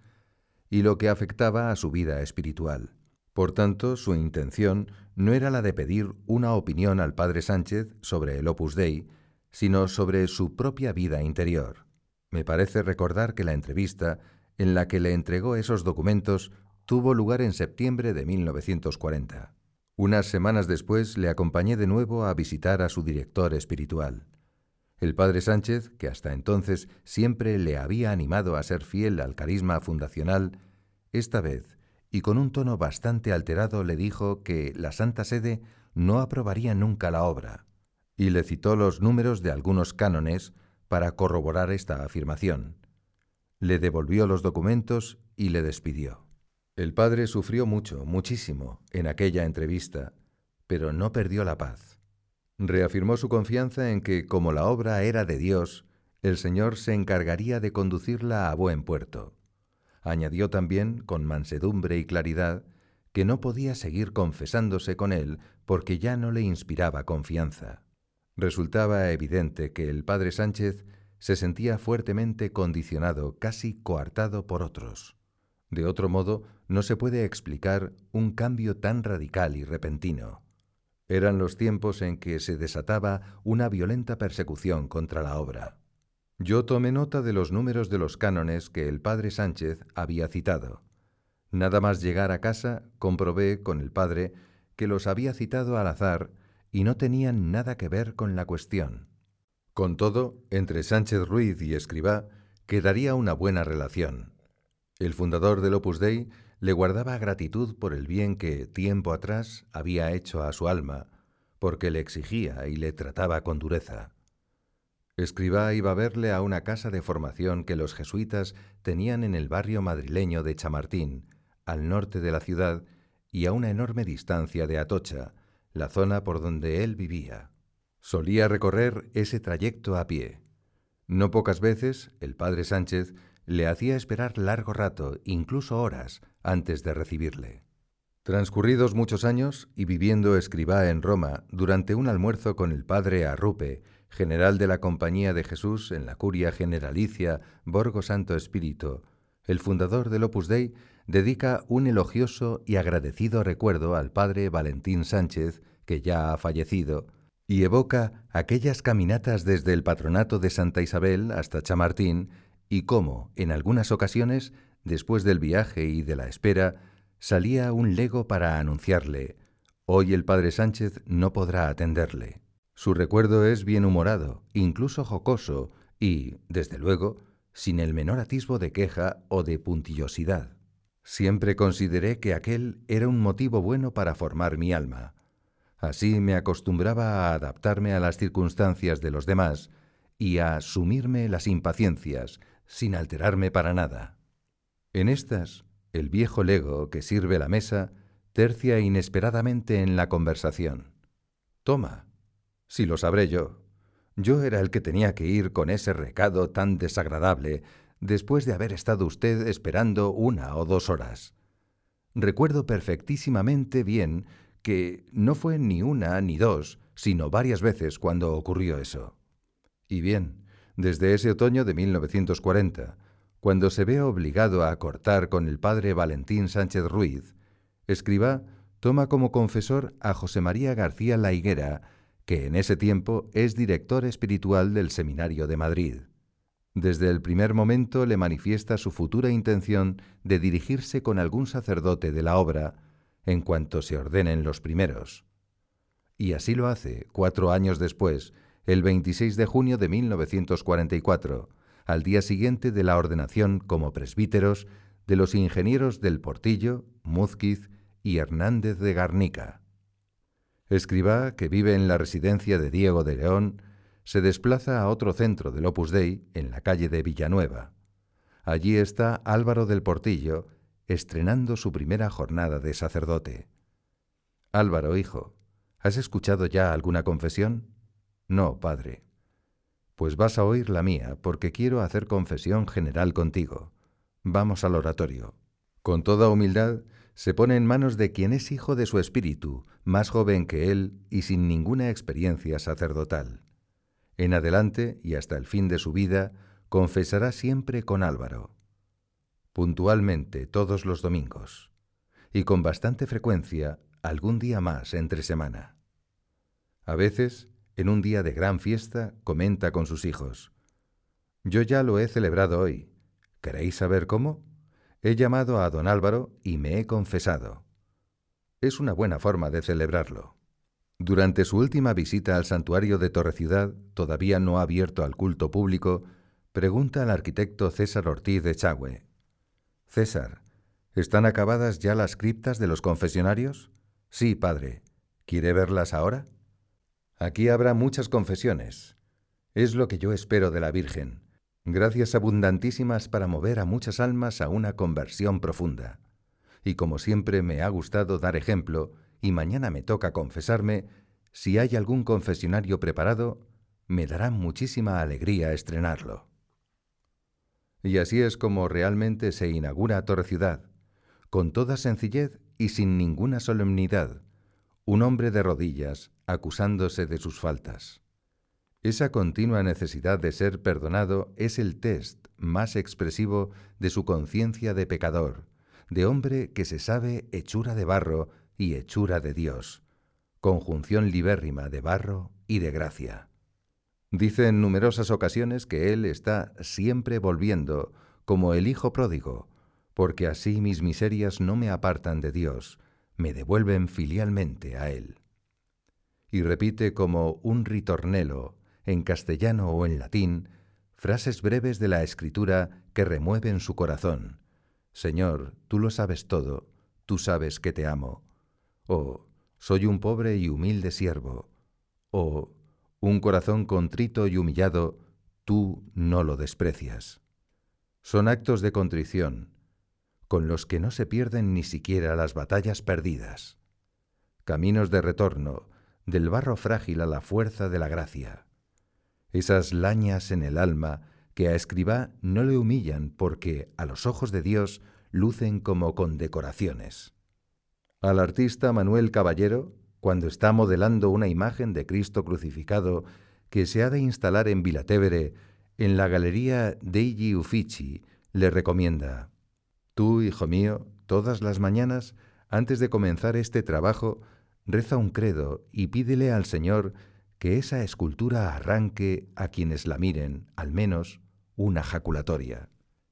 y lo que afectaba a su vida espiritual. Por tanto, su intención no era la de pedir una opinión al padre Sánchez sobre el Opus Dei, sino sobre su propia vida interior. Me parece recordar que la entrevista en la que le entregó esos documentos tuvo lugar en septiembre de 1940. Unas semanas después le acompañé de nuevo a visitar a su director espiritual. El padre Sánchez, que hasta entonces siempre le había animado a ser fiel al carisma fundacional, esta vez, y con un tono bastante alterado, le dijo que la Santa Sede no aprobaría nunca la obra, y le citó los números de algunos cánones para corroborar esta afirmación. Le devolvió los documentos y le despidió. El padre sufrió mucho, muchísimo, en aquella entrevista, pero no perdió la paz. Reafirmó su confianza en que, como la obra era de Dios, el Señor se encargaría de conducirla a buen puerto. Añadió también, con mansedumbre y claridad, que no podía seguir confesándose con él porque ya no le inspiraba confianza. Resultaba evidente que el padre Sánchez se sentía fuertemente condicionado, casi coartado por otros. De otro modo, no se puede explicar un cambio tan radical y repentino. Eran los tiempos en que se desataba una violenta persecución contra la obra. Yo tomé nota de los números de los cánones que el padre Sánchez había citado. Nada más llegar a casa, comprobé con el padre que los había citado al azar y no tenían nada que ver con la cuestión. Con todo, entre Sánchez Ruiz y Escribá quedaría una buena relación. El fundador del Opus Dei le guardaba gratitud por el bien que, tiempo atrás, había hecho a su alma, porque le exigía y le trataba con dureza. Escribá iba a verle a una casa de formación que los jesuitas tenían en el barrio madrileño de Chamartín, al norte de la ciudad y a una enorme distancia de Atocha, la zona por donde él vivía. Solía recorrer ese trayecto a pie. No pocas veces el padre Sánchez le hacía esperar largo rato, incluso horas, antes de recibirle. Transcurridos muchos años y viviendo escribá en Roma durante un almuerzo con el padre Arrupe, general de la Compañía de Jesús en la Curia Generalicia Borgo Santo Espíritu, el fundador del Opus Dei dedica un elogioso y agradecido recuerdo al padre Valentín Sánchez, que ya ha fallecido, y evoca aquellas caminatas desde el patronato de Santa Isabel hasta Chamartín y cómo, en algunas ocasiones, después del viaje y de la espera, salía un lego para anunciarle, hoy el padre Sánchez no podrá atenderle. Su recuerdo es bien humorado, incluso jocoso, y, desde luego, sin el menor atisbo de queja o de puntillosidad. Siempre consideré que aquel era un motivo bueno para formar mi alma. Así me acostumbraba a adaptarme a las circunstancias de los demás y a sumirme las impaciencias, sin alterarme para nada. En estas, el viejo lego que sirve la mesa tercia inesperadamente en la conversación. Toma, si lo sabré yo. Yo era el que tenía que ir con ese recado tan desagradable después de haber estado usted esperando una o dos horas. Recuerdo perfectísimamente bien que no fue ni una ni dos, sino varias veces cuando ocurrió eso. Y bien, desde ese otoño de 1940, cuando se ve obligado a cortar con el padre Valentín Sánchez Ruiz, escriba toma como confesor a José María García La Higuera, que en ese tiempo es director espiritual del Seminario de Madrid. Desde el primer momento le manifiesta su futura intención de dirigirse con algún sacerdote de la obra en cuanto se ordenen los primeros. Y así lo hace cuatro años después, el 26 de junio de 1944, al día siguiente de la ordenación como presbíteros de los ingenieros del Portillo, Múzquiz y Hernández de Garnica. Escribá, que vive en la residencia de Diego de León, se desplaza a otro centro del Opus Dei en la calle de Villanueva. Allí está Álvaro del Portillo, estrenando su primera jornada de sacerdote. Álvaro, hijo, ¿has escuchado ya alguna confesión? No, padre. Pues vas a oír la mía, porque quiero hacer confesión general contigo. Vamos al oratorio. Con toda humildad, se pone en manos de quien es hijo de su espíritu, más joven que él y sin ninguna experiencia sacerdotal. En adelante y hasta el fin de su vida, confesará siempre con Álvaro. Puntualmente todos los domingos. Y con bastante frecuencia algún día más entre semana. A veces en un día de gran fiesta, comenta con sus hijos. Yo ya lo he celebrado hoy. ¿Queréis saber cómo? He llamado a don Álvaro y me he confesado. Es una buena forma de celebrarlo. Durante su última visita al santuario de Torreciudad, todavía no abierto al culto público, pregunta al arquitecto César Ortiz de Chagüe. César, ¿están acabadas ya las criptas de los confesionarios? Sí, padre. ¿Quiere verlas ahora? Aquí habrá muchas confesiones. Es lo que yo espero de la Virgen. Gracias abundantísimas para mover a muchas almas a una conversión profunda. Y como siempre me ha gustado dar ejemplo, y mañana me toca confesarme, si hay algún confesionario preparado, me dará muchísima alegría estrenarlo. Y así es como realmente se inaugura Torre Ciudad, con toda sencillez y sin ninguna solemnidad, un hombre de rodillas, acusándose de sus faltas. Esa continua necesidad de ser perdonado es el test más expresivo de su conciencia de pecador, de hombre que se sabe hechura de barro y hechura de Dios, conjunción libérrima de barro y de gracia. Dice en numerosas ocasiones que Él está siempre volviendo, como el Hijo pródigo, porque así mis miserias no me apartan de Dios, me devuelven filialmente a Él. Y repite como un ritornelo, en castellano o en latín, frases breves de la Escritura que remueven su corazón. Señor, tú lo sabes todo, tú sabes que te amo. O, soy un pobre y humilde siervo. O, un corazón contrito y humillado, tú no lo desprecias. Son actos de contrición, con los que no se pierden ni siquiera las batallas perdidas. Caminos de retorno, del barro frágil a la fuerza de la gracia. Esas lañas en el alma que a escribá no le humillan porque a los ojos de Dios lucen como condecoraciones. Al artista Manuel Caballero, cuando está modelando una imagen de Cristo crucificado que se ha de instalar en Vilatevere, en la Galería degli Uffici, le recomienda Tú, hijo mío, todas las mañanas, antes de comenzar este trabajo, reza un credo y pídele al Señor que esa escultura arranque a quienes la miren, al menos, una jaculatoria,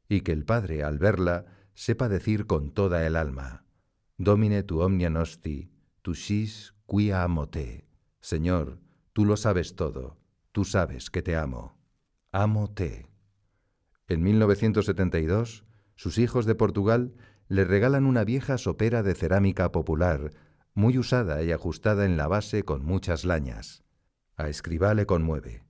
y que el Padre, al verla, sepa decir con toda el alma, Domine tu omnia nosti, tu sis quia amo te. Señor, tú lo sabes todo, tú sabes que te amo. Amo te. En 1972, sus hijos de Portugal le regalan una vieja sopera de cerámica popular, muy usada y ajustada en la base con muchas lañas. A Escribá le conmueve.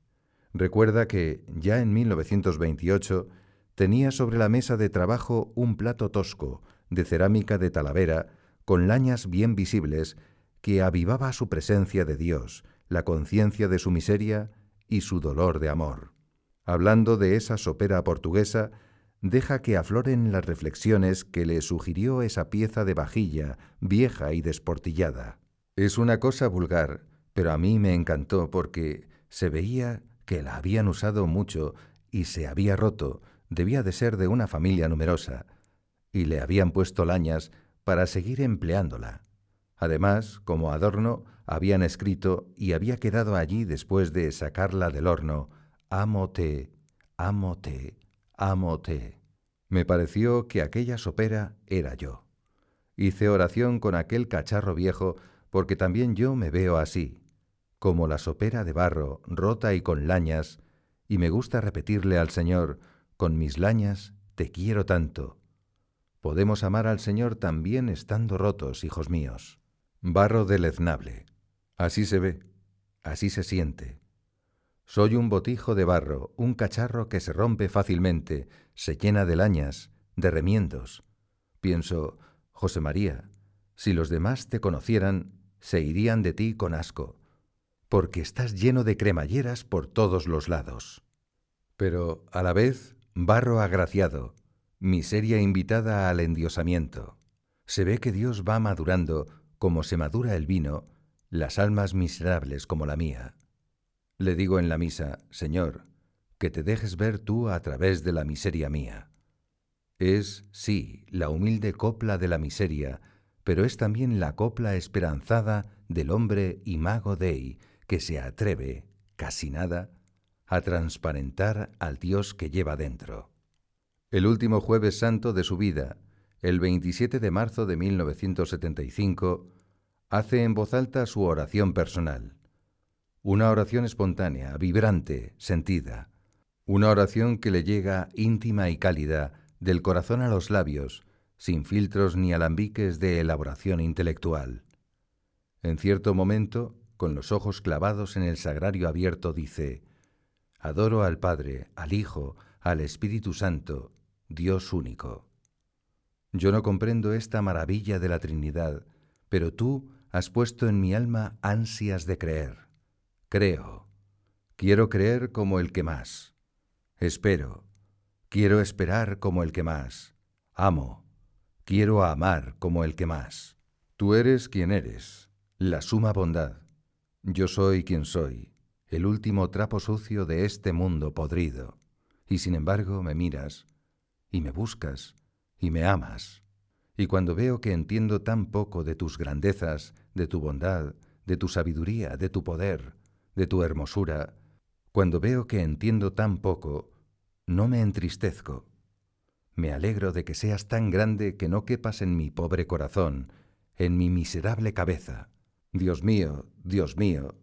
Recuerda que, ya en 1928, tenía sobre la mesa de trabajo un plato tosco, de cerámica de Talavera, con lañas bien visibles, que avivaba su presencia de Dios, la conciencia de su miseria y su dolor de amor. Hablando de esa sopera portuguesa, deja que afloren las reflexiones que le sugirió esa pieza de vajilla vieja y desportillada. Es una cosa vulgar, pero a mí me encantó porque se veía que la habían usado mucho y se había roto, debía de ser de una familia numerosa, y le habían puesto lañas para seguir empleándola. Además, como adorno, habían escrito y había quedado allí después de sacarla del horno, Amote, amote, amote. Me pareció que aquella sopera era yo. Hice oración con aquel cacharro viejo porque también yo me veo así, como la sopera de barro, rota y con lañas, y me gusta repetirle al Señor, con mis lañas te quiero tanto. Podemos amar al Señor también estando rotos, hijos míos. Barro deleznable. Así se ve, así se siente. Soy un botijo de barro, un cacharro que se rompe fácilmente, se llena de lañas, de remiendos. Pienso, José María, si los demás te conocieran, se irían de ti con asco porque estás lleno de cremalleras por todos los lados. Pero, a la vez, barro agraciado, miseria invitada al endiosamiento. Se ve que Dios va madurando, como se madura el vino, las almas miserables como la mía. Le digo en la misa, Señor, que te dejes ver tú a través de la miseria mía. Es, sí, la humilde copla de la miseria, pero es también la copla esperanzada del hombre imago Dei, que se atreve, casi nada, a transparentar al Dios que lleva dentro. El último jueves santo de su vida, el 27 de marzo de 1975, hace en voz alta su oración personal. Una oración espontánea, vibrante, sentida. Una oración que le llega íntima y cálida, del corazón a los labios, sin filtros ni alambiques de elaboración intelectual. En cierto momento, con los ojos clavados en el sagrario abierto, dice, Adoro al Padre, al Hijo, al Espíritu Santo, Dios único. Yo no comprendo esta maravilla de la Trinidad, pero tú has puesto en mi alma ansias de creer. Creo. Quiero creer como el que más. Espero. Quiero esperar como el que más. Amo. Quiero amar como el que más. Tú eres quien eres, la suma bondad. Yo soy quien soy, el último trapo sucio de este mundo podrido, y sin embargo me miras, y me buscas, y me amas. Y cuando veo que entiendo tan poco de tus grandezas, de tu bondad, de tu sabiduría, de tu poder, de tu hermosura, cuando veo que entiendo tan poco, no me entristezco. Me alegro de que seas tan grande que no quepas en mi pobre corazón, en mi miserable cabeza. Dios mío, Dios mío,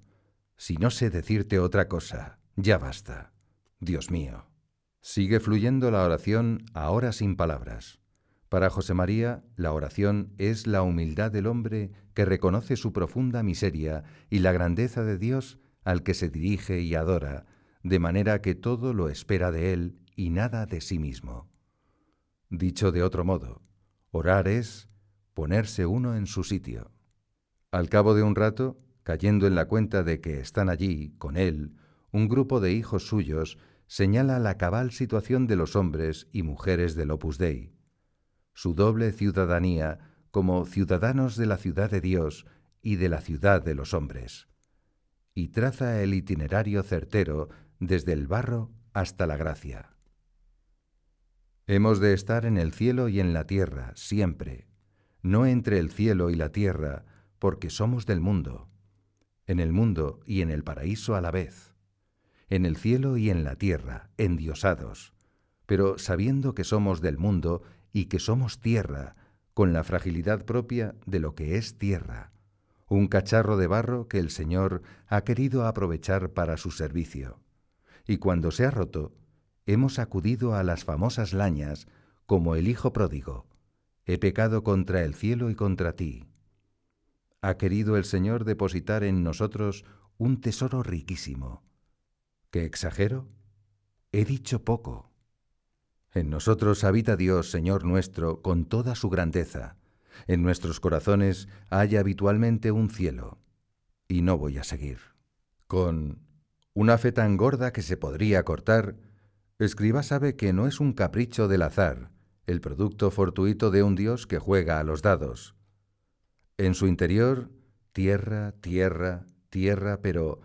si no sé decirte otra cosa, ya basta. Dios mío. Sigue fluyendo la oración ahora sin palabras. Para José María, la oración es la humildad del hombre que reconoce su profunda miseria y la grandeza de Dios al que se dirige y adora, de manera que todo lo espera de él y nada de sí mismo. Dicho de otro modo, orar es ponerse uno en su sitio. Al cabo de un rato, cayendo en la cuenta de que están allí, con él, un grupo de hijos suyos, señala la cabal situación de los hombres y mujeres del Opus Dei, su doble ciudadanía como ciudadanos de la ciudad de Dios y de la ciudad de los hombres, y traza el itinerario certero desde el barro hasta la gracia. Hemos de estar en el cielo y en la tierra, siempre, no entre el cielo y la tierra, porque somos del mundo, en el mundo y en el paraíso a la vez, en el cielo y en la tierra, endiosados, pero sabiendo que somos del mundo y que somos tierra, con la fragilidad propia de lo que es tierra, un cacharro de barro que el Señor ha querido aprovechar para su servicio. Y cuando se ha roto, hemos acudido a las famosas lañas como el Hijo pródigo. He pecado contra el cielo y contra ti. Ha querido el Señor depositar en nosotros un tesoro riquísimo. ¿Qué exagero? He dicho poco. En nosotros habita Dios, Señor nuestro, con toda su grandeza. En nuestros corazones hay habitualmente un cielo. Y no voy a seguir. Con una fe tan gorda que se podría cortar, Escriba sabe que no es un capricho del azar, el producto fortuito de un Dios que juega a los dados. En su interior, tierra, tierra, tierra, pero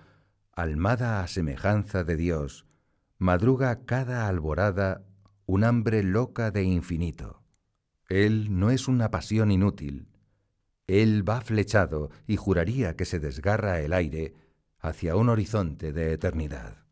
almada a semejanza de Dios, madruga cada alborada un hambre loca de infinito. Él no es una pasión inútil. Él va flechado y juraría que se desgarra el aire hacia un horizonte de eternidad.